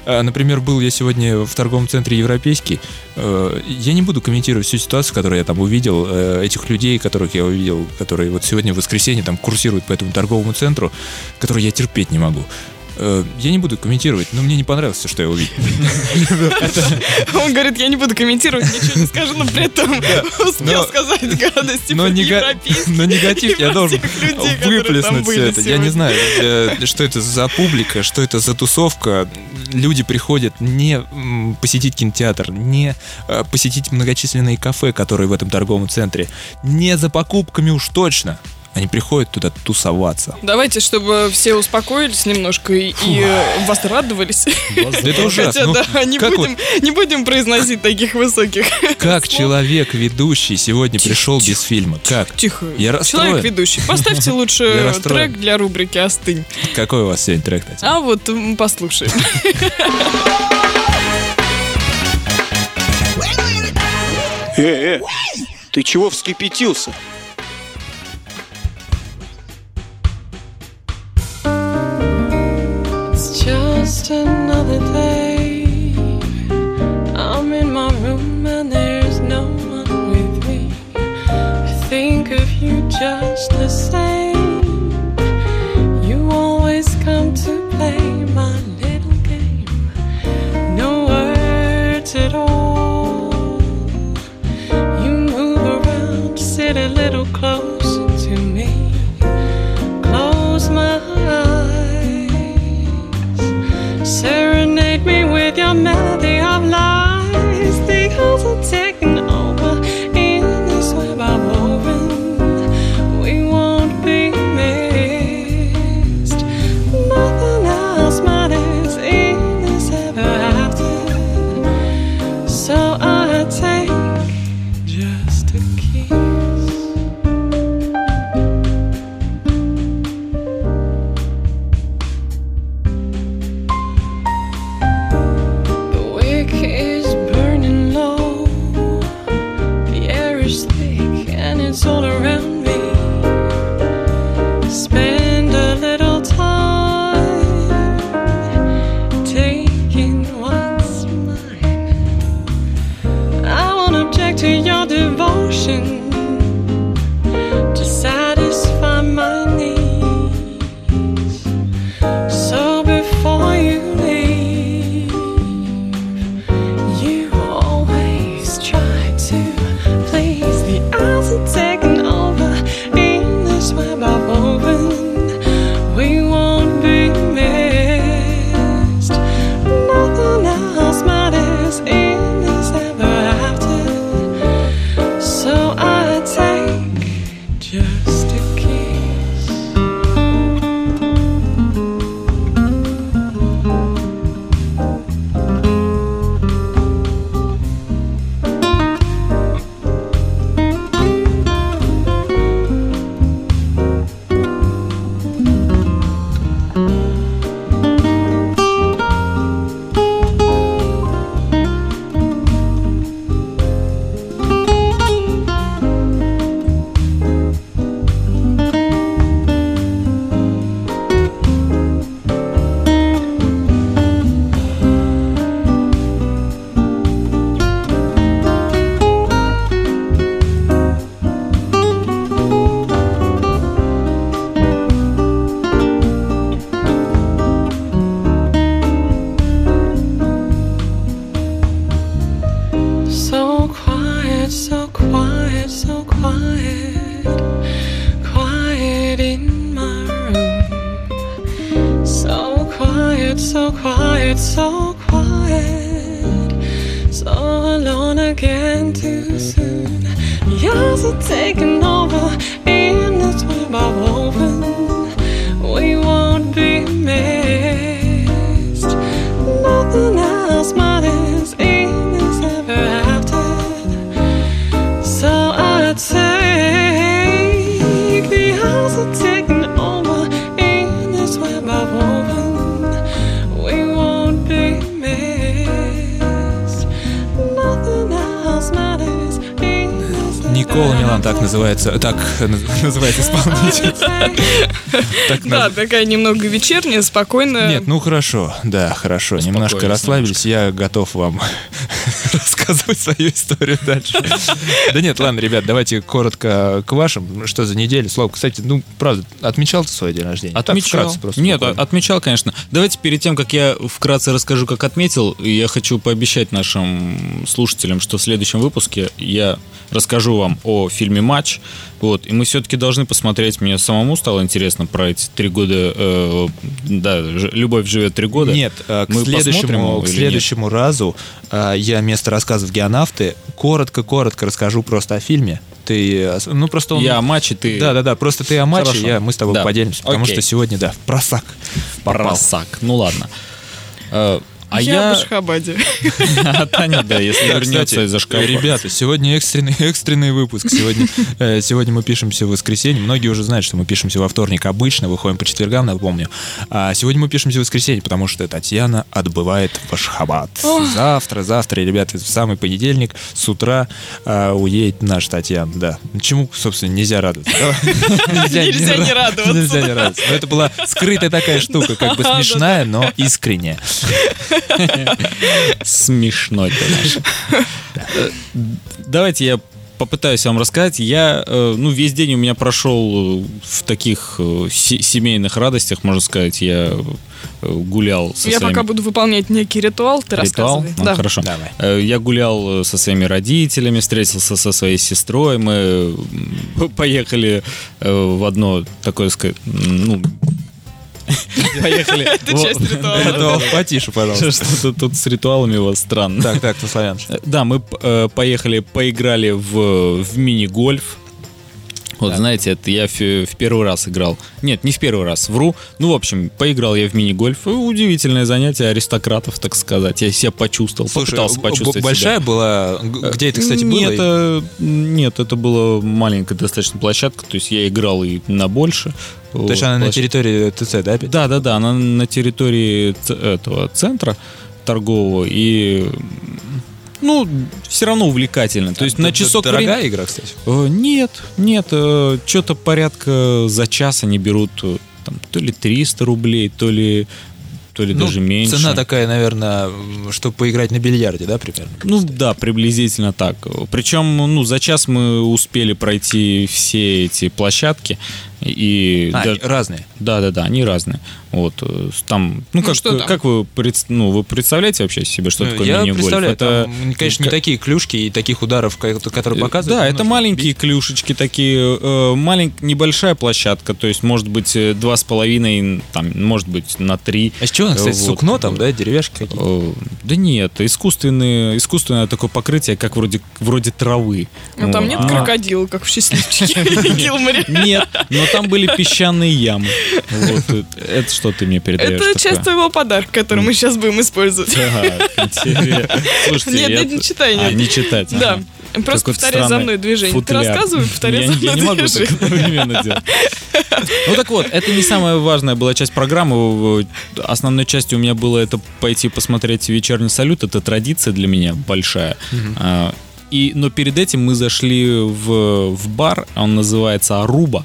А, Например, был я сегодня в торговом центре Европейский. Э, Я не буду комментировать всю ситуацию, которую я там увидел, э, этих людей, которых я увидел, которые вот сегодня в воскресенье там курсируют по этому торговому центру, которые я терпеть не могу. Э, Я не буду комментировать, но мне не понравилось, все, что я увидел. Он говорит, я не буду комментировать, ничего не скажу, но при этом успел сказать гадость, типа Но, негатив я должен выплеснуть все это. Я не знаю, что это за публика, что это за тусовка. Люди приходят не посетить кинотеатр, не э, посетить многочисленные кафе, которые в этом торговом центре, не за покупками уж точно, Они приходят туда тусоваться. Давайте, чтобы все успокоились немножко и, и, э, возрадовались. Это ужасно. Хотя, Ну, да, не будем, не будем произносить таких высоких. Как человек ведущий сегодня пришел без фильма? Как? Тихо. Я расстроен. Человек ведущий. Поставьте лучше трек для рубрики «Остынь». Какой у вас сегодня трек, Татьяна? А вот послушаем. Э, э, ты чего вскипятился? Just another day. I'm in my room and there's no one with me. I think of you just the same. Again too soon. Yours are so taking так называется, так называется исполнитель. Да, такая немного вечерняя, спокойная. Нет, ну хорошо, да, хорошо. Немножко расслабились, я готов вам рассказывать свою историю дальше. Да нет, ладно, ребят, давайте коротко к вашим. Что за неделя? Слава, кстати, ну, правда, отмечал ты свой день рождения? Отмечал. просто Нет, буквально. отмечал, конечно. Давайте перед тем, как я вкратце расскажу, как отметил, я хочу пообещать нашим слушателям, что в следующем выпуске я расскажу вам о фильме «Матч». Вот, и мы все-таки должны посмотреть. Мне самому стало интересно про эти три года. э, да, «Любовь живет три года». Нет, э, к Мы следующему, к или нет? следующему разу э, я вместо рассказов геонавты коротко-коротко расскажу просто о фильме. Ты, э, ну просто он... Я о матче, ты... Да, да, да, просто ты о матче, Хорошо. я, мы с тобой Да. поделимся, потому Окей. что сегодня, да, просак. попал. Просак. Ну ладно. Э, А я, я... в Ашхабаде. А Таня, да, если Да, вернется кстати, из-за шкафа. Ребята, сегодня экстренный, экстренный выпуск. Сегодня, э, сегодня мы пишемся в воскресенье. Многие уже знают, что мы пишемся во вторник обычно, выходим по четвергам, напомню. А сегодня мы пишемся в воскресенье, потому что Татьяна отбывает в Ашхабад. Завтра, завтра, ребята, в самый понедельник с утра а, уедет наш Татьяна, да. Чему, собственно, нельзя радоваться. Нельзя не ра- радоваться. Нельзя не радоваться. Но это была скрытая такая штука, как бы смешная, но искренняя. Смешной ты наш. Давайте я попытаюсь вам рассказать. Я, э, ну, весь день у меня прошел э, в таких э, се- семейных радостях, можно сказать. Я гулял со Я своими... пока буду выполнять некий ритуал, ты Ритуал? рассказывай. Ну, Да. хорошо. Давай. Я гулял со своими родителями, встретился со своей сестрой. Мы поехали в одно такое, сказать, ну... Поехали. Это часть ритуала. Ритуал потише, пожалуйста. Что-то тут с ритуалами у вас странно. Так, так, ну, славян. Э, Да, мы э, поехали, поиграли в, в мини-гольф. Вот, знаете, это я в, в первый раз играл. Нет, не в первый раз, вру. Ну, в общем, поиграл я в мини-гольф. Удивительное занятие аристократов, так сказать. Я себя почувствовал, Слушай, попытался почувствовать большая себя. была? Г- Где это, кстати, было? нет, э, нет, это была маленькая достаточно площадка. То есть я играл и на больше. То есть она на территории ТЦ, да? опять? Да, да, да, она на территории этого центра торгового и ну все равно увлекательно. То есть на Д- часок Дорогая времени- игра, кстати. Э, Нет, нет, что-то порядка за час они берут э, там, то ли 300 рублей, то ли, то ли Ну, даже меньше. Цена такая, наверное, чтобы поиграть на бильярде, да, примерно? Ну да, приблизительно так. Причем, ну, за час мы успели пройти все эти площадки. И А, даже- разные. Да, да, да, они разные. Вот э, там, ну, Ну, как, что там? как вы, пред- ну, вы представляете вообще себе, что Ну, такое Я мини-гольф? представляю, Это, там, конечно, не ка- такие клюшки и таких ударов, которые показывают. Да, это маленькие клюшечки такие, э, малень- небольшая площадка, то есть может быть э, два с половиной, там, может быть на три. А с чего, она, кстати, Вот. сукно там, да, деревяшки какие-то? Э, Да нет, искусственные, искусственное такое покрытие, как вроде, вроде травы. Ну там нет А, крокодила, как в счастливчике Гилморе. Нет, но там были песчаные ямы. Вот, э, это что ты мне передаешь? Это часть твоего подарка, который мы сейчас будем использовать. Слушайте, Нет, не читай, А, не читать. Да. Просто повторяй за мной движение. Ты футляр. рассказывай, повторяй я, за я мной не могу так одновременно делать. Ну так вот, это не самая важная была часть программы. Основной частью у меня было это пойти посмотреть вечерний салют. Это традиция для меня большая. А, И, но перед этим мы зашли в, в бар, он называется Аруба.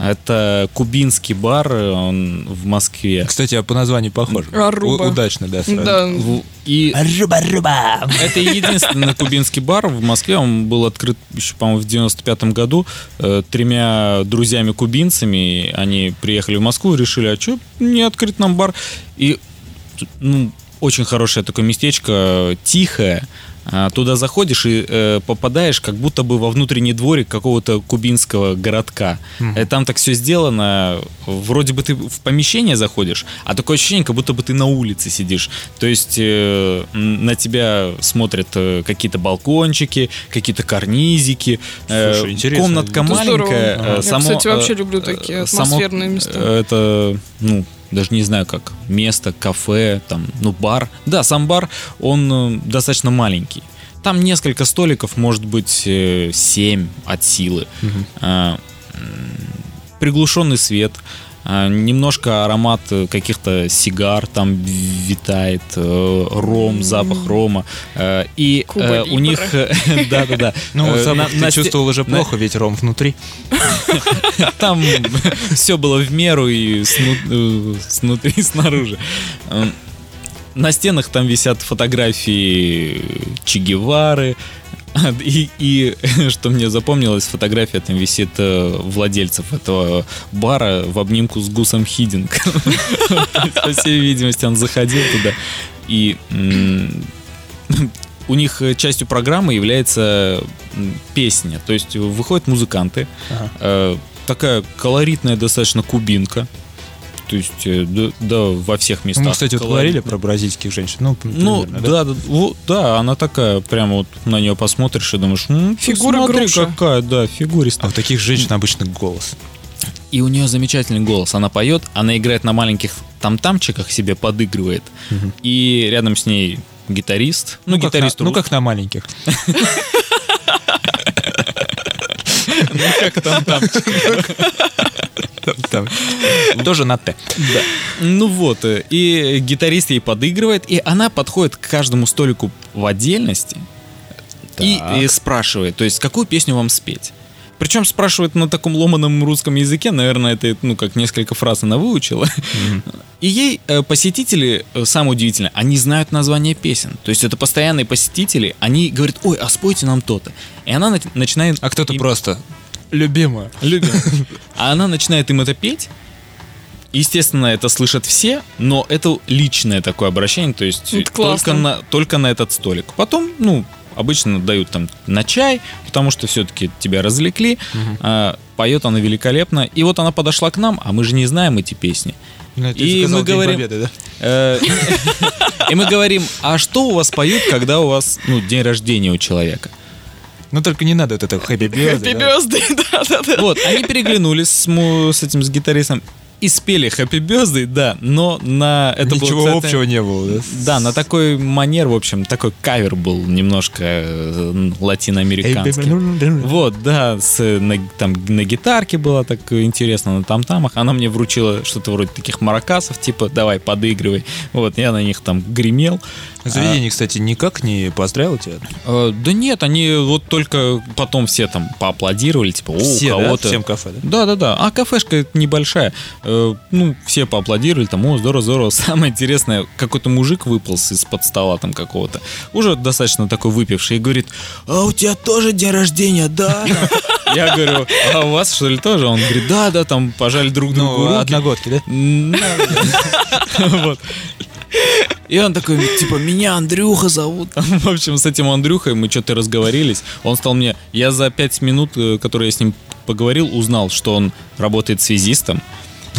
Это кубинский бар, он в Москве. Кстати, а по названию похоже. Аруба. У- удачно, да. сразу. Да. И это единственный кубинский бар в Москве. Он был открыт еще, по-моему, в 95 году э, тремя друзьями-кубинцами. Они приехали в Москву и решили, а что не открыть нам бар? И ну, очень хорошее такое местечко, тихое. А, Туда заходишь и э, попадаешь как будто бы во внутренний дворик какого-то кубинского городка. Э, Там так все сделано. Вроде бы ты в помещение заходишь, а такое ощущение, как будто бы ты на улице сидишь. То есть э, на тебя смотрят э, какие-то балкончики, какие-то карнизики. э, Слушай, интересно. Комнатка Это здорово. маленькая. э, Я, само, кстати, вообще э, люблю такие э, само- атмосферные места. э, Это, ну, даже не знаю как, место, кафе, там, ну, бар. Да, сам бар, он э, достаточно маленький. Там несколько столиков, может быть, э, семь от силы. А, м, приглушенный свет, а, немножко аромат э, каких-то сигар там витает, э, ром, запах рома. Э, И Куба у них... Да-да-да. Ну, запах на- ты чувствовал уже плохо, ведь ром внутри. там все было в меру и сну- снутри, и снаружи. Эм, На стенах там висят фотографии Че Гевары. И, и что мне запомнилось, фотография там висит э, владельцев этого бара в обнимку с Гусом Хидинг. По всей видимости, он заходил туда и у них частью программы является песня. То есть выходят музыканты, э, такая колоритная достаточно кубинка. То есть, э, да, да, во всех местах. Мы, кстати, вот говорили про бразильских женщин. Ну, Ну, примерно, да, да, вот, да, она такая, прямо вот на нее посмотришь и думаешь, «М, ты Фигура смотри, груша. какая, да, фигуристая. А у таких женщин обычно голос. И у нее замечательный голос. Она поет, она играет на маленьких там-тамчиках, себе подыгрывает. И рядом с ней гитарист. Ну, как гитарист на- ну, как на маленьких. ну, как там Там. Тоже на Т. Ну вот, э, и гитарист ей подыгрывает, и она подходит к каждому столику в отдельности и, и спрашивает, то есть, какую песню вам спеть. Причем спрашивает на таком ломаном русском языке, наверное, это, ну, как несколько фраз она выучила. И ей э, посетители, э, самое удивительное, они знают название песен. То есть это постоянные посетители, они говорят, ой, а спойте нам то-то. И она на- начинает... А кто-то им- просто любимая. Любим. А она начинает им это петь. Естественно, это слышат все, но это личное такое обращение, то есть Это классно. только на, только на этот столик. Потом, ну, обычно дают там на чай, потому что все-таки тебя развлекли. А, поет она великолепно. И вот она подошла к нам, а мы же не знаем эти песни. Ну, И мы говорим- Победы, да? Э, И мы говорим, а что у вас поют, когда у вас ну, день рождения у человека? Ну только не надо вот это хэппи Хэппи Бёзды, да-да-да. Вот, они переглянулись с, с этим, с гитаристом и спели Happy Birthday, да, но на... Это было, Ничего кстати, общего не было, да? Да, на такой манер, в общем, такой кавер был немножко э, латиноамериканский. Вот, да, с, на, там на гитарке было так интересно, на там-тамах. Она мне вручила что-то вроде таких маракасов, типа, давай, подыгрывай. Вот, я на них там гремел. Заведение, кстати, никак не поздравило тебя? Э, да нет, они вот только потом все там поаплодировали, типа, о, Все, у да? кого-то... Всем кафе, да? Да, да, да. А кафешка небольшая. Э, ну, все поаплодировали, там, о, здорово, здорово. Самое интересное, какой-то мужик выполз из-под стола там какого-то. Уже достаточно такой выпивший и говорит, а у тебя тоже день рождения, да? Я говорю, а у вас что ли тоже? Он говорит, да, да, там пожали друг другу Ну, руки. одногодки, да? М, да. Вот. И он такой, типа, меня Андрюха зовут. В общем, с этим Андрюхой мы что-то разговорились. Он стал мне... Я за пять минут, э, которые я с ним поговорил, узнал, что он работает связистом,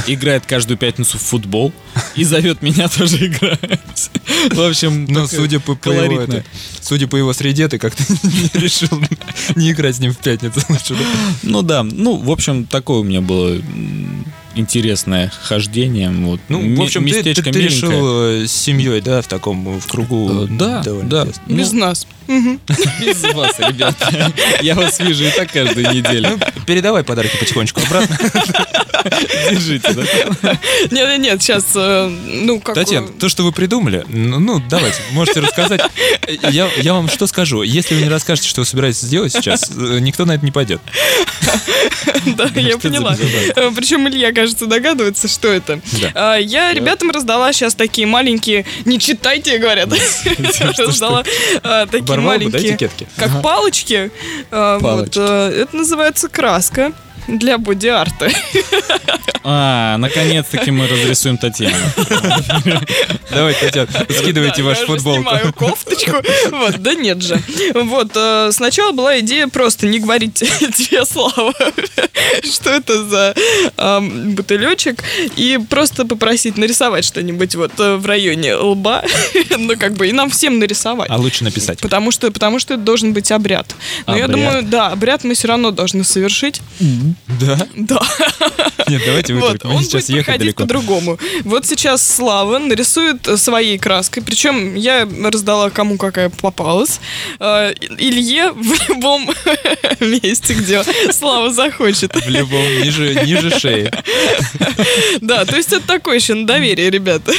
играет каждую пятницу в футбол и зовет меня тоже играть. В общем, Ну, судя по, по его, это, судя по его среде, ты как-то не решил не играть с ним в пятницу лучше. да? Ну да, ну, в общем, такое у меня было интересное хождение. Вот. Ну, в общем, ты, ты- местечко ты решил э, с семьей, да, в таком, в кругу. Э, да, довольно да. Ну, Без нас. Без вас, ребята. Я вас вижу и так каждую неделю. Ну, передавай подарки потихонечку обратно. Держите, да? Нет, нет, сейчас, ну, как... Татьяна, то, что вы придумали, ну, ну, давайте, можете рассказать. Я, я вам что скажу? Если вы не расскажете, что вы собираетесь сделать сейчас, э, никто на это не пойдет. Да, я поняла. Причем Илья, кажется, догадывается, что это. А, Я ребятам раздала сейчас такие маленькие... Не читайте, говорят. Раздала а, такие маленькие... Как. Палочки. а, Это называется краска для боди-арта. А, наконец-таки мы разрисуем Татьяну. Давайте, Татьяна, скидывайте Да, вашу я же футболку. снимаю кофточку. Вот, да нет же. Вот, э, сначала была идея просто не говорить тебе, Слава, что это за эм, бутылечек, и просто попросить нарисовать что-нибудь вот э, в районе лба, ну, как бы, и нам всем нарисовать. А лучше написать. Потому что, потому что это должен быть обряд. Но я Обряд. думаю, да, обряд мы все равно должны совершить. Да? Да. Нет, давайте Вот, выкрутим. он Мы сейчас будет ехать проходить далеко. по-другому. Вот сейчас Слава нарисует э, своей краской. Причем я раздала кому какая попалась. Э, Илье в любом месте, где Слава захочет. В любом, ниже, ниже шеи. Да, то есть это такое еще на доверие, ребята.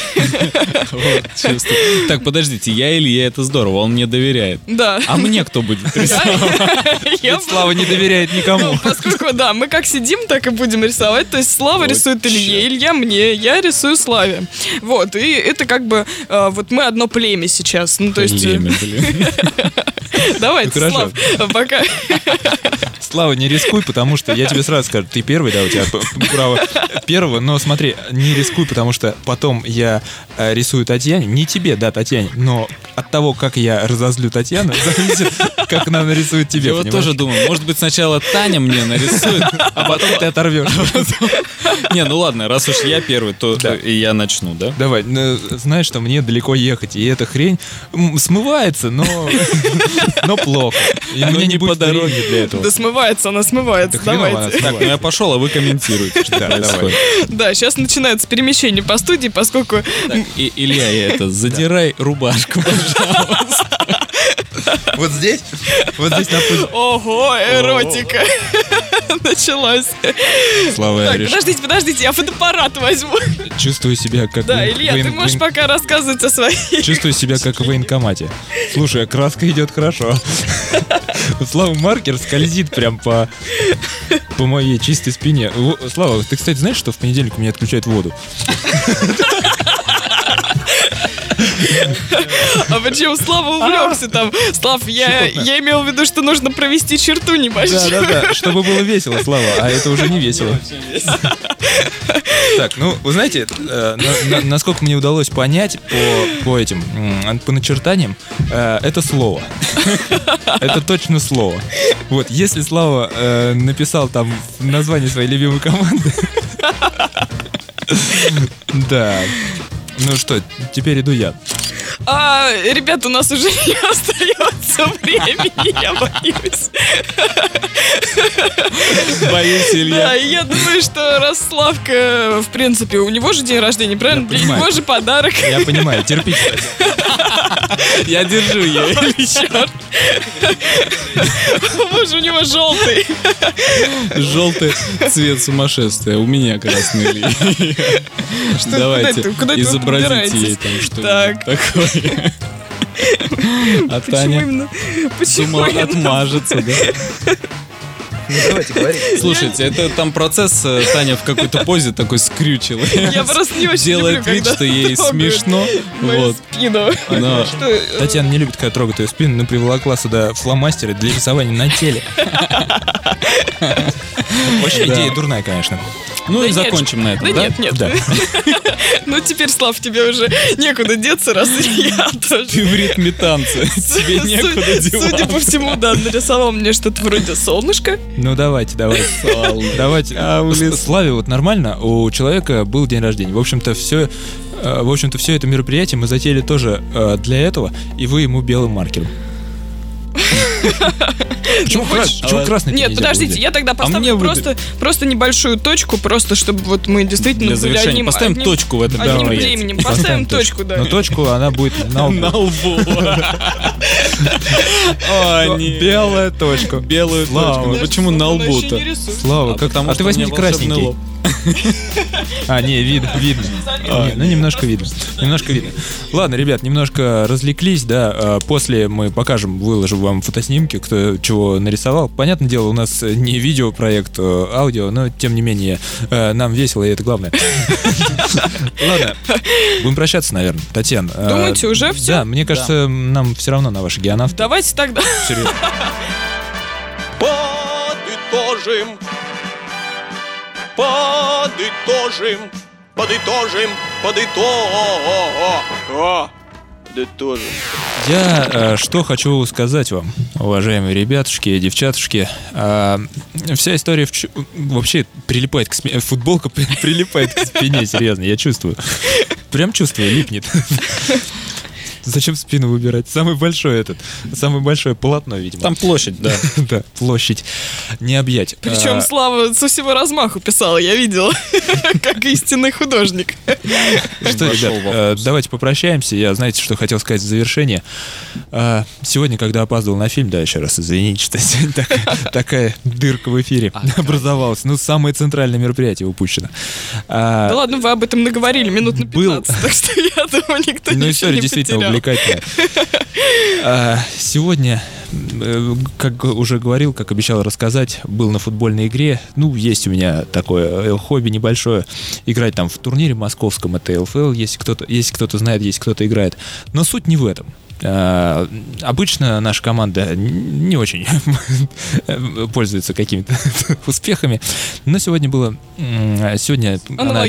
Вот, чувствую. Так, подождите, я Илья, это здорово, он мне доверяет. Да. А мне кто будет рисовать? Я Слава не доверяет никому. Ну, поскольку, да, мы как сидим, так и будем рисовать. То есть Слава Слава рисует Илье, Илья мне, я рисую Славе. Вот, и это как бы, э, вот мы одно племя сейчас. Ну, то есть... э, Племя, блин. Давайте, Ну. Слав, пока... Слава, не рискуй, потому что я тебе сразу скажу, ты первый, да, у тебя право первого, но смотри, не рискуй, потому что потом я э, рисую Татьяне, не тебе, да, Татьяне, но от того, как я разозлю Татьяну, зависит, как она нарисует тебе, Я вот тоже думаю, может быть, сначала Таня мне нарисует, А потом ты оторвешь. Не, ну ладно, раз уж я первый, то я начну, да? Давай, ну, знаешь, что мне далеко ехать, и эта хрень смывается, но, но плохо. И меня не по дороге. для этого. Да смывается, она смывается, давайте. Так, ну я пошел, а вы комментируете, что Да, происходит. Да, сейчас начинается перемещение по студии, поскольку... Илья, я это, задирай рубашку, пожалуйста. Вот здесь? Вот здесь на пузе. Ого, эротика. Началась. Слава, я Так, решил- подождите, подождите, я фотоаппарат возьму. чувствую себя как... Да, Илья, ты можешь пока рассказывать о своей... Чувствую себя как в военкомате. Слушай, а краска идет хорошо. Слава маркер скользит прям по, по моей чистой спине. Слава, ты, кстати, знаешь, что в понедельник у меня отключают воду? А почему Слава увлекся там? Слав, я, я имел в виду, что нужно провести черту небольшую. Да, да, да, чтобы было весело, Слава, а это уже не весело. Так, ну, вы знаете, э, на- на- насколько мне удалось понять по, по этим, по начертаниям, э, это слово. Это точно слово. Вот, если Слава э, написал там название своей любимой команды, да. Ну что, теперь иду я. А, ребят, у нас уже не остается времени, я боюсь. Боюсь, Да, Илья. и я думаю, что раз Славка, в принципе, у него же день рождения, правильно? Для него же подарок. Я понимаю, терпите. Я держу ее. Черт. Боже, у него желтый. Желтый цвет сумасшествия. У меня красный Давайте, изобразите ей там что-нибудь. Такое. А Почему Таня именно? Почему думала, отмажется, да? Давайте, говорите. Слушайте, это там процесс, э, Таня в какой-то позе такой скрючила. Я просто не очень Делает люблю, вид, что ей смешно. Вот. спину. Э, Татьяна не любит, когда трогают ее спину, но приволокла сюда фломастеры для рисования на теле. Вообще Да. идея дурная, конечно. Ну Да и нет, закончим на этом, Да да? нет, нет. Да. Ну теперь, Слав, тебе уже некуда деться, раз я тоже. Ты в ритме танца. Тебе некуда Судя по деваться. всему, да, нарисовал мне что-то вроде солнышка. Ну давайте, давайте. Давайте. С- Славе вот нормально, у человека был день рождения. В общем-то, все в общем-то, все это мероприятие мы затеяли тоже э, для этого, и вы ему белым маркером. Почему, кра- хочешь- почему красный Нет, подождите, я тогда мне поставлю просто, просто небольшую точку, просто чтобы вот мы действительно Для были завершения одним- поставим точку в этом одним временем. Поставим точку, да. Но точку, она будет на лбу. Белая точка. Белую Слава. точку. Почему на лбу-то? Слава, А как потому А ты волшебный красненький. А, не, видно, видно. Не, ну, немножко видно. Немножко видно. Ладно, ребят, немножко развлеклись, да. а, После мы покажем, выложим вам фотоснимки, кто чего нарисовал. Понятное дело, у нас не видеопроект, а аудио, но тем не менее, э, нам весело, и это главное. Ладно, будем прощаться, наверное. Татьяна. а, Думаете, уже всё? Да, мне кажется, нам все равно на ваши геонавты. Давайте тогда. Серьезно. Подытожим. Подытожим. Подытожим. Подытожим. Подытожим. Я э, что хочу сказать вам, уважаемые ребятушки и девчатушки. А, вся история в вообще прилипает к спине. Футболка при- прилипает к спине, серьезно, я чувствую. Прям чувствую, липнет. Зачем спину выбирать? Самый большой этот, самое большое полотно, видимо. Там площадь, да. да, площадь. Не объять. Причем А, Слава со всего размаху писала, я видела, как истинный художник. Что, ребят, э, давайте попрощаемся. Я, знаете, что хотел сказать в завершение. А, Сегодня, когда опаздывал на фильм, да, еще раз извините, что такая, дырка в эфире образовалась. Ну, самое центральное мероприятие упущено. А, Да ладно, вы об этом наговорили минут на Был. 15, так что я думаю, никто Ну, ничего не действительно потерял. Увлекательная. А, Сегодня э, как уже говорил, как обещал рассказать, был на футбольной игре. Ну, есть у меня такое э, хобби небольшое. Играть там в турнире московском, это ЛФЛ, если кто-то, если кто-то знает, если кто-то играет. Но суть не в этом. А, Обычно наша команда не очень пользуется какими-то успехами, но сегодня было... Сегодня она,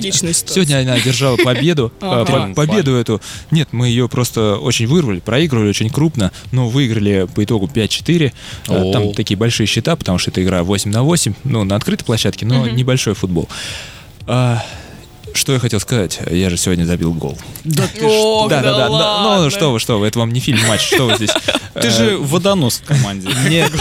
сегодня она одержала победу. А, по- Победу эту. Нет, мы ее просто очень вырвали, проигрывали очень крупно, но выиграли по итогу 5-4. А, О. Там такие большие счета, потому что это игра 8 на 8, ну, на открытой площадке, но небольшой футбол. Что я хотел сказать? Я же сегодня забил гол. Да, да, да. ладно. Ну, что вы, что вы, это вам не фильм матч, что вы здесь? Ты же водонос в команде. Нет.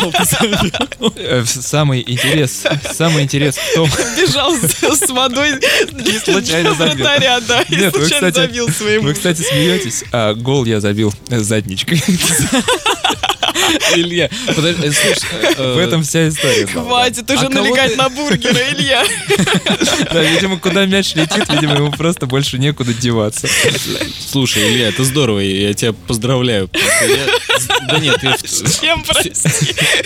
Э, Самый интерес, самый интерес в том, Бежал с, водой И случайно забил. да, и Нет, вы, случайно кстати, забил своему. вы, кстати, смеетесь, а гол я забил э, задничкой. Илья, подожди, э, слушай, э, В этом вся история. Хватит уже А налегать на бургеры, Илья. Да, видимо, куда мяч летит, видимо, ему просто больше некуда деваться. Слушай, Илья, это здорово, я тебя поздравляю. Да нет, я Чем, прости?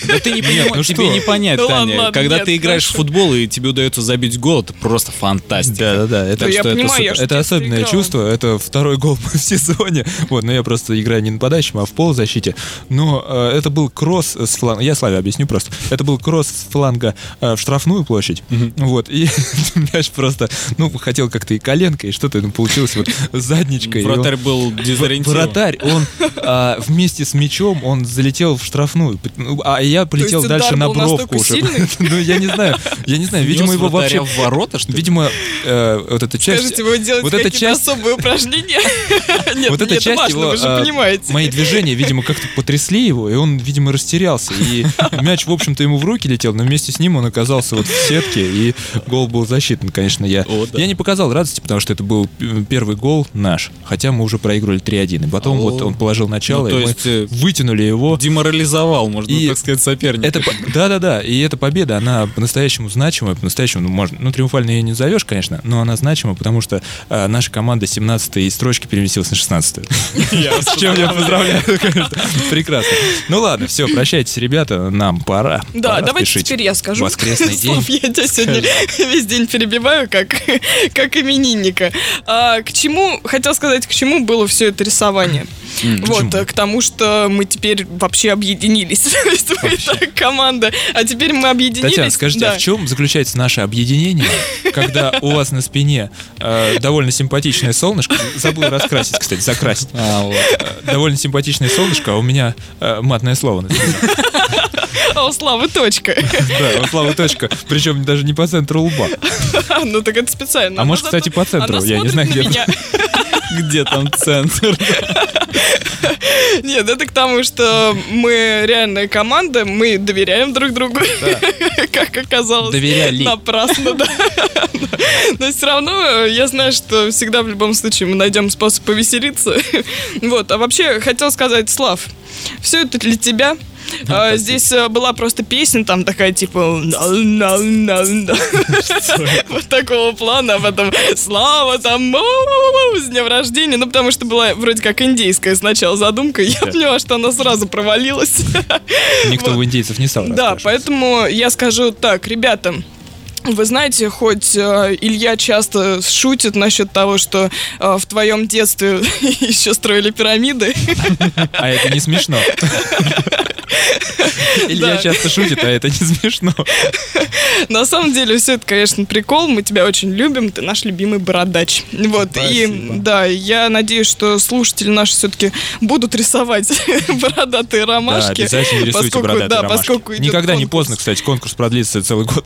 Да ты не понимаешь, ну тебе не понять, Ну Таня. Когда ты играешь в футбол и тебе удается забить гол, это просто фантастика. Да, да, да. Это, детстве особенное чувство. Это второй гол в сезоне. Вот, но я просто играю не нападающим, а в полузащите. Но э, это был кросс с фланга. Я Славе объясню просто. Это был кросс с фланга э, в штрафную площадь. Вот. И мяч просто, ну, хотел как-то и коленкой, и что-то ну, получилось вот задничкой. и он- Вратарь был дезориентирован. Вратарь, он а, вместе с мячом, он залетел в штрафную, Ну, а я полетел дальше на бровку уже. Ну, я не знаю, я не знаю, видимо, его вообще... в ворота, что ли? Видимо, э, вот эта часть... Скажите, вы делаете вот эта какие-то часть- особые упражнения? Нет, вот эта это часть важно, его, вы же а, понимаете. мои движения, видимо, как-то потрясли его, и он, видимо, растерялся. И мяч, в общем-то, ему в руки летел, но вместе с ним он оказался вот в сетке, и гол был засчитан, конечно, я. О, да. Я не показал радости, потому что это был первый гол наш, хотя мы уже проигрывали 3-1. И потом О. вот он положил начало, Ну, то и мы есть, э, вытянули его. Деморализовал, можно И так сказать, соперника. Это, да-да-да, и эта победа, она по-настоящему значимая, по-настоящему, ну, можно, ну, триумфально ее не назовешь, конечно, но она значима, потому что э, наша команда 17 строчки переместилась на 16 С чем я поздравляю. Прекрасно. Ну ладно, все, прощайтесь, ребята, нам пора. Да, Пора давайте спешить. теперь я скажу. Воскресный день. Я тебя сегодня весь день перебиваю, как, как именинника. А, к чему, хотел сказать, к чему было все это рисование. Вот, э, к тому, что мы теперь вообще объединились. То есть мы и так команда, а теперь мы объединились. Татьяна, скажите, да. а в чем заключается наше объединение, когда у вас на спине э, довольно симпатичное солнышко, забыл раскрасить, кстати, закрасить, А, вот. Э, довольно симпатичное солнышко, а у меня э, матное слово. А у Славы точка. Да, у Славы точка, причем даже не по центру лба. Ну так это специально. А может, кстати, по центру, я не знаю, на где. Где там центр? Нет, это к тому, что мы реальная команда, мы доверяем друг другу, как оказалось. Доверяли. Напрасно, да. Но все равно я знаю, что всегда в любом случае мы найдем способ повеселиться. Вот, а вообще хотел сказать, Слав, все это для тебя. А, Здесь э, была просто песня там такая типа вот такого плана, а потом слава там с днем рождения, ну потому что была вроде как индейская сначала задумка, я поняла, что она сразу провалилась. Никто у индейцев не стал Да, поэтому я скажу так, ребята, вы знаете, хоть э, Илья часто шутит насчет того, что э, в твоем детстве еще строили пирамиды. А это не смешно. Илья Да. часто шутит, а это не смешно. На самом деле, все это, конечно, прикол. Мы тебя очень любим. Ты наш любимый бородач. Вот. И да, я надеюсь, что слушатели наши все-таки будут рисовать бородатые Да, ромашки. обязательно рисуйте поскольку- бородатые да, ромашки. поскольку Никогда не поздно, кстати, конкурс продлится целый год.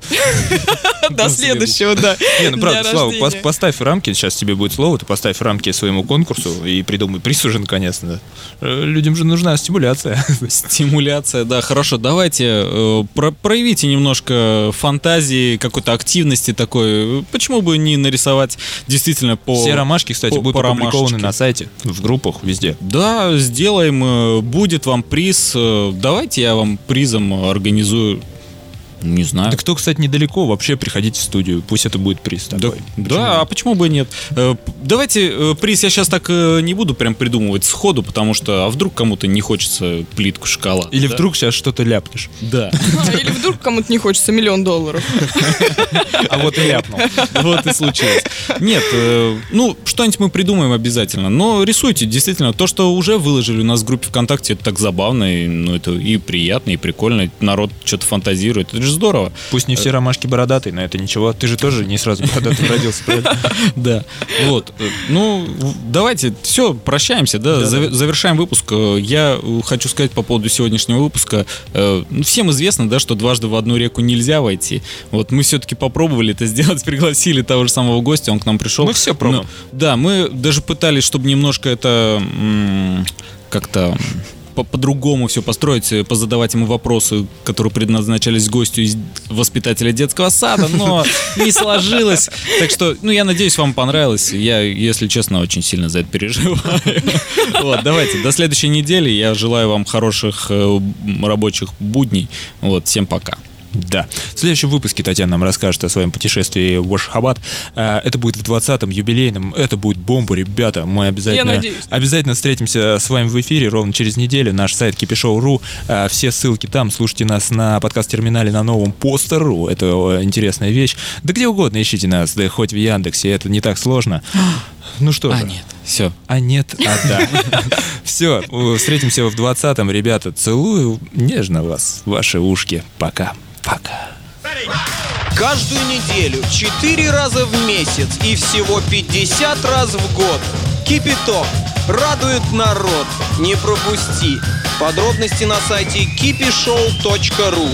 До следующего, да. Не, ну правда, Слава, поставь рамки, сейчас тебе будет слово, ты поставь рамки своему конкурсу и придумай приз уже наконец-то. Э, Людям же нужна стимуляция. Стимуляция, да, хорошо. Давайте э, про- проявите немножко фантазии, какой-то активности такой. Почему бы не нарисовать действительно по... Все ромашки, кстати, будут опубликованы на сайте, в группах, везде. Да, сделаем, э, будет вам приз. Давайте я вам призом организую Не знаю. Да кто, кстати, недалеко, вообще приходите в студию. Пусть это будет приз Да, такой. да, а почему бы и нет? Э, Давайте э, приз я сейчас так э, не буду прям придумывать сходу, потому что а вдруг кому-то не хочется плитку шоколада. Или да? вдруг сейчас что-то ляпнешь. Да. А, Или вдруг кому-то не хочется миллион долларов. А вот и ляпнул. Вот и случилось. Нет, ну, что-нибудь мы придумаем обязательно. Но рисуйте, действительно, то, что уже выложили у нас в группе ВКонтакте, это так забавно, и, ну, это и приятно, и прикольно. Народ что-то фантазирует. Это же здорово. Пусть не все ромашки бородатые, но это ничего. Ты же тоже не сразу бородатым родился, правильно? Да. Вот. Э, Ну, давайте, все, прощаемся, да, Да, зав- да. завершаем выпуск. Э, Я э, хочу сказать по поводу сегодняшнего выпуска. Э, ну, Всем известно, да, что дважды в одну реку нельзя войти. Вот мы все-таки попробовали это сделать, пригласили того же самого гостя, он к нам пришел. Мы всё пробуем. Но- да, мы даже пытались, чтобы немножко это как-то по-другому все построить, э, позадавать ему вопросы, которые предназначались гостю из воспитателя детского сада, но не сложилось. Так что, ну, я надеюсь, вам понравилось. Я, если честно, очень сильно за это переживаю. Вот, давайте, до следующей недели. Я желаю вам хороших э, рабочих будней. Вот, всем пока. Да. В следующем выпуске Татьяна нам расскажет о своем путешествии в Ашхабад. А, Это будет в 20-м юбилейном. Это будет бомба, ребята. Мы обязательно, обязательно встретимся с вами в эфире ровно через неделю. Наш сайт kipishou.ru. А, Все ссылки там. Слушайте нас на подкаст-терминале на новом постер.ру. Это э, интересная вещь. Да где угодно ищите нас. Да хоть в Яндексе. Это не так сложно. Ну что А, же. нет, все. А нет, а да. Все, встретимся в 20-м, ребята. Целую нежно вас, ваши ушки. Пока. Пока. Каждую неделю, 4 раза в месяц и всего 50 раз в год. Кипяток. Радует народ. Не пропусти. Подробности на сайте kipishow.ru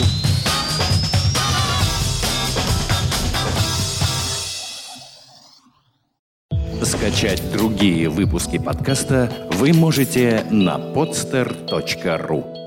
Скачать другие выпуски подкаста вы можете на podster.ru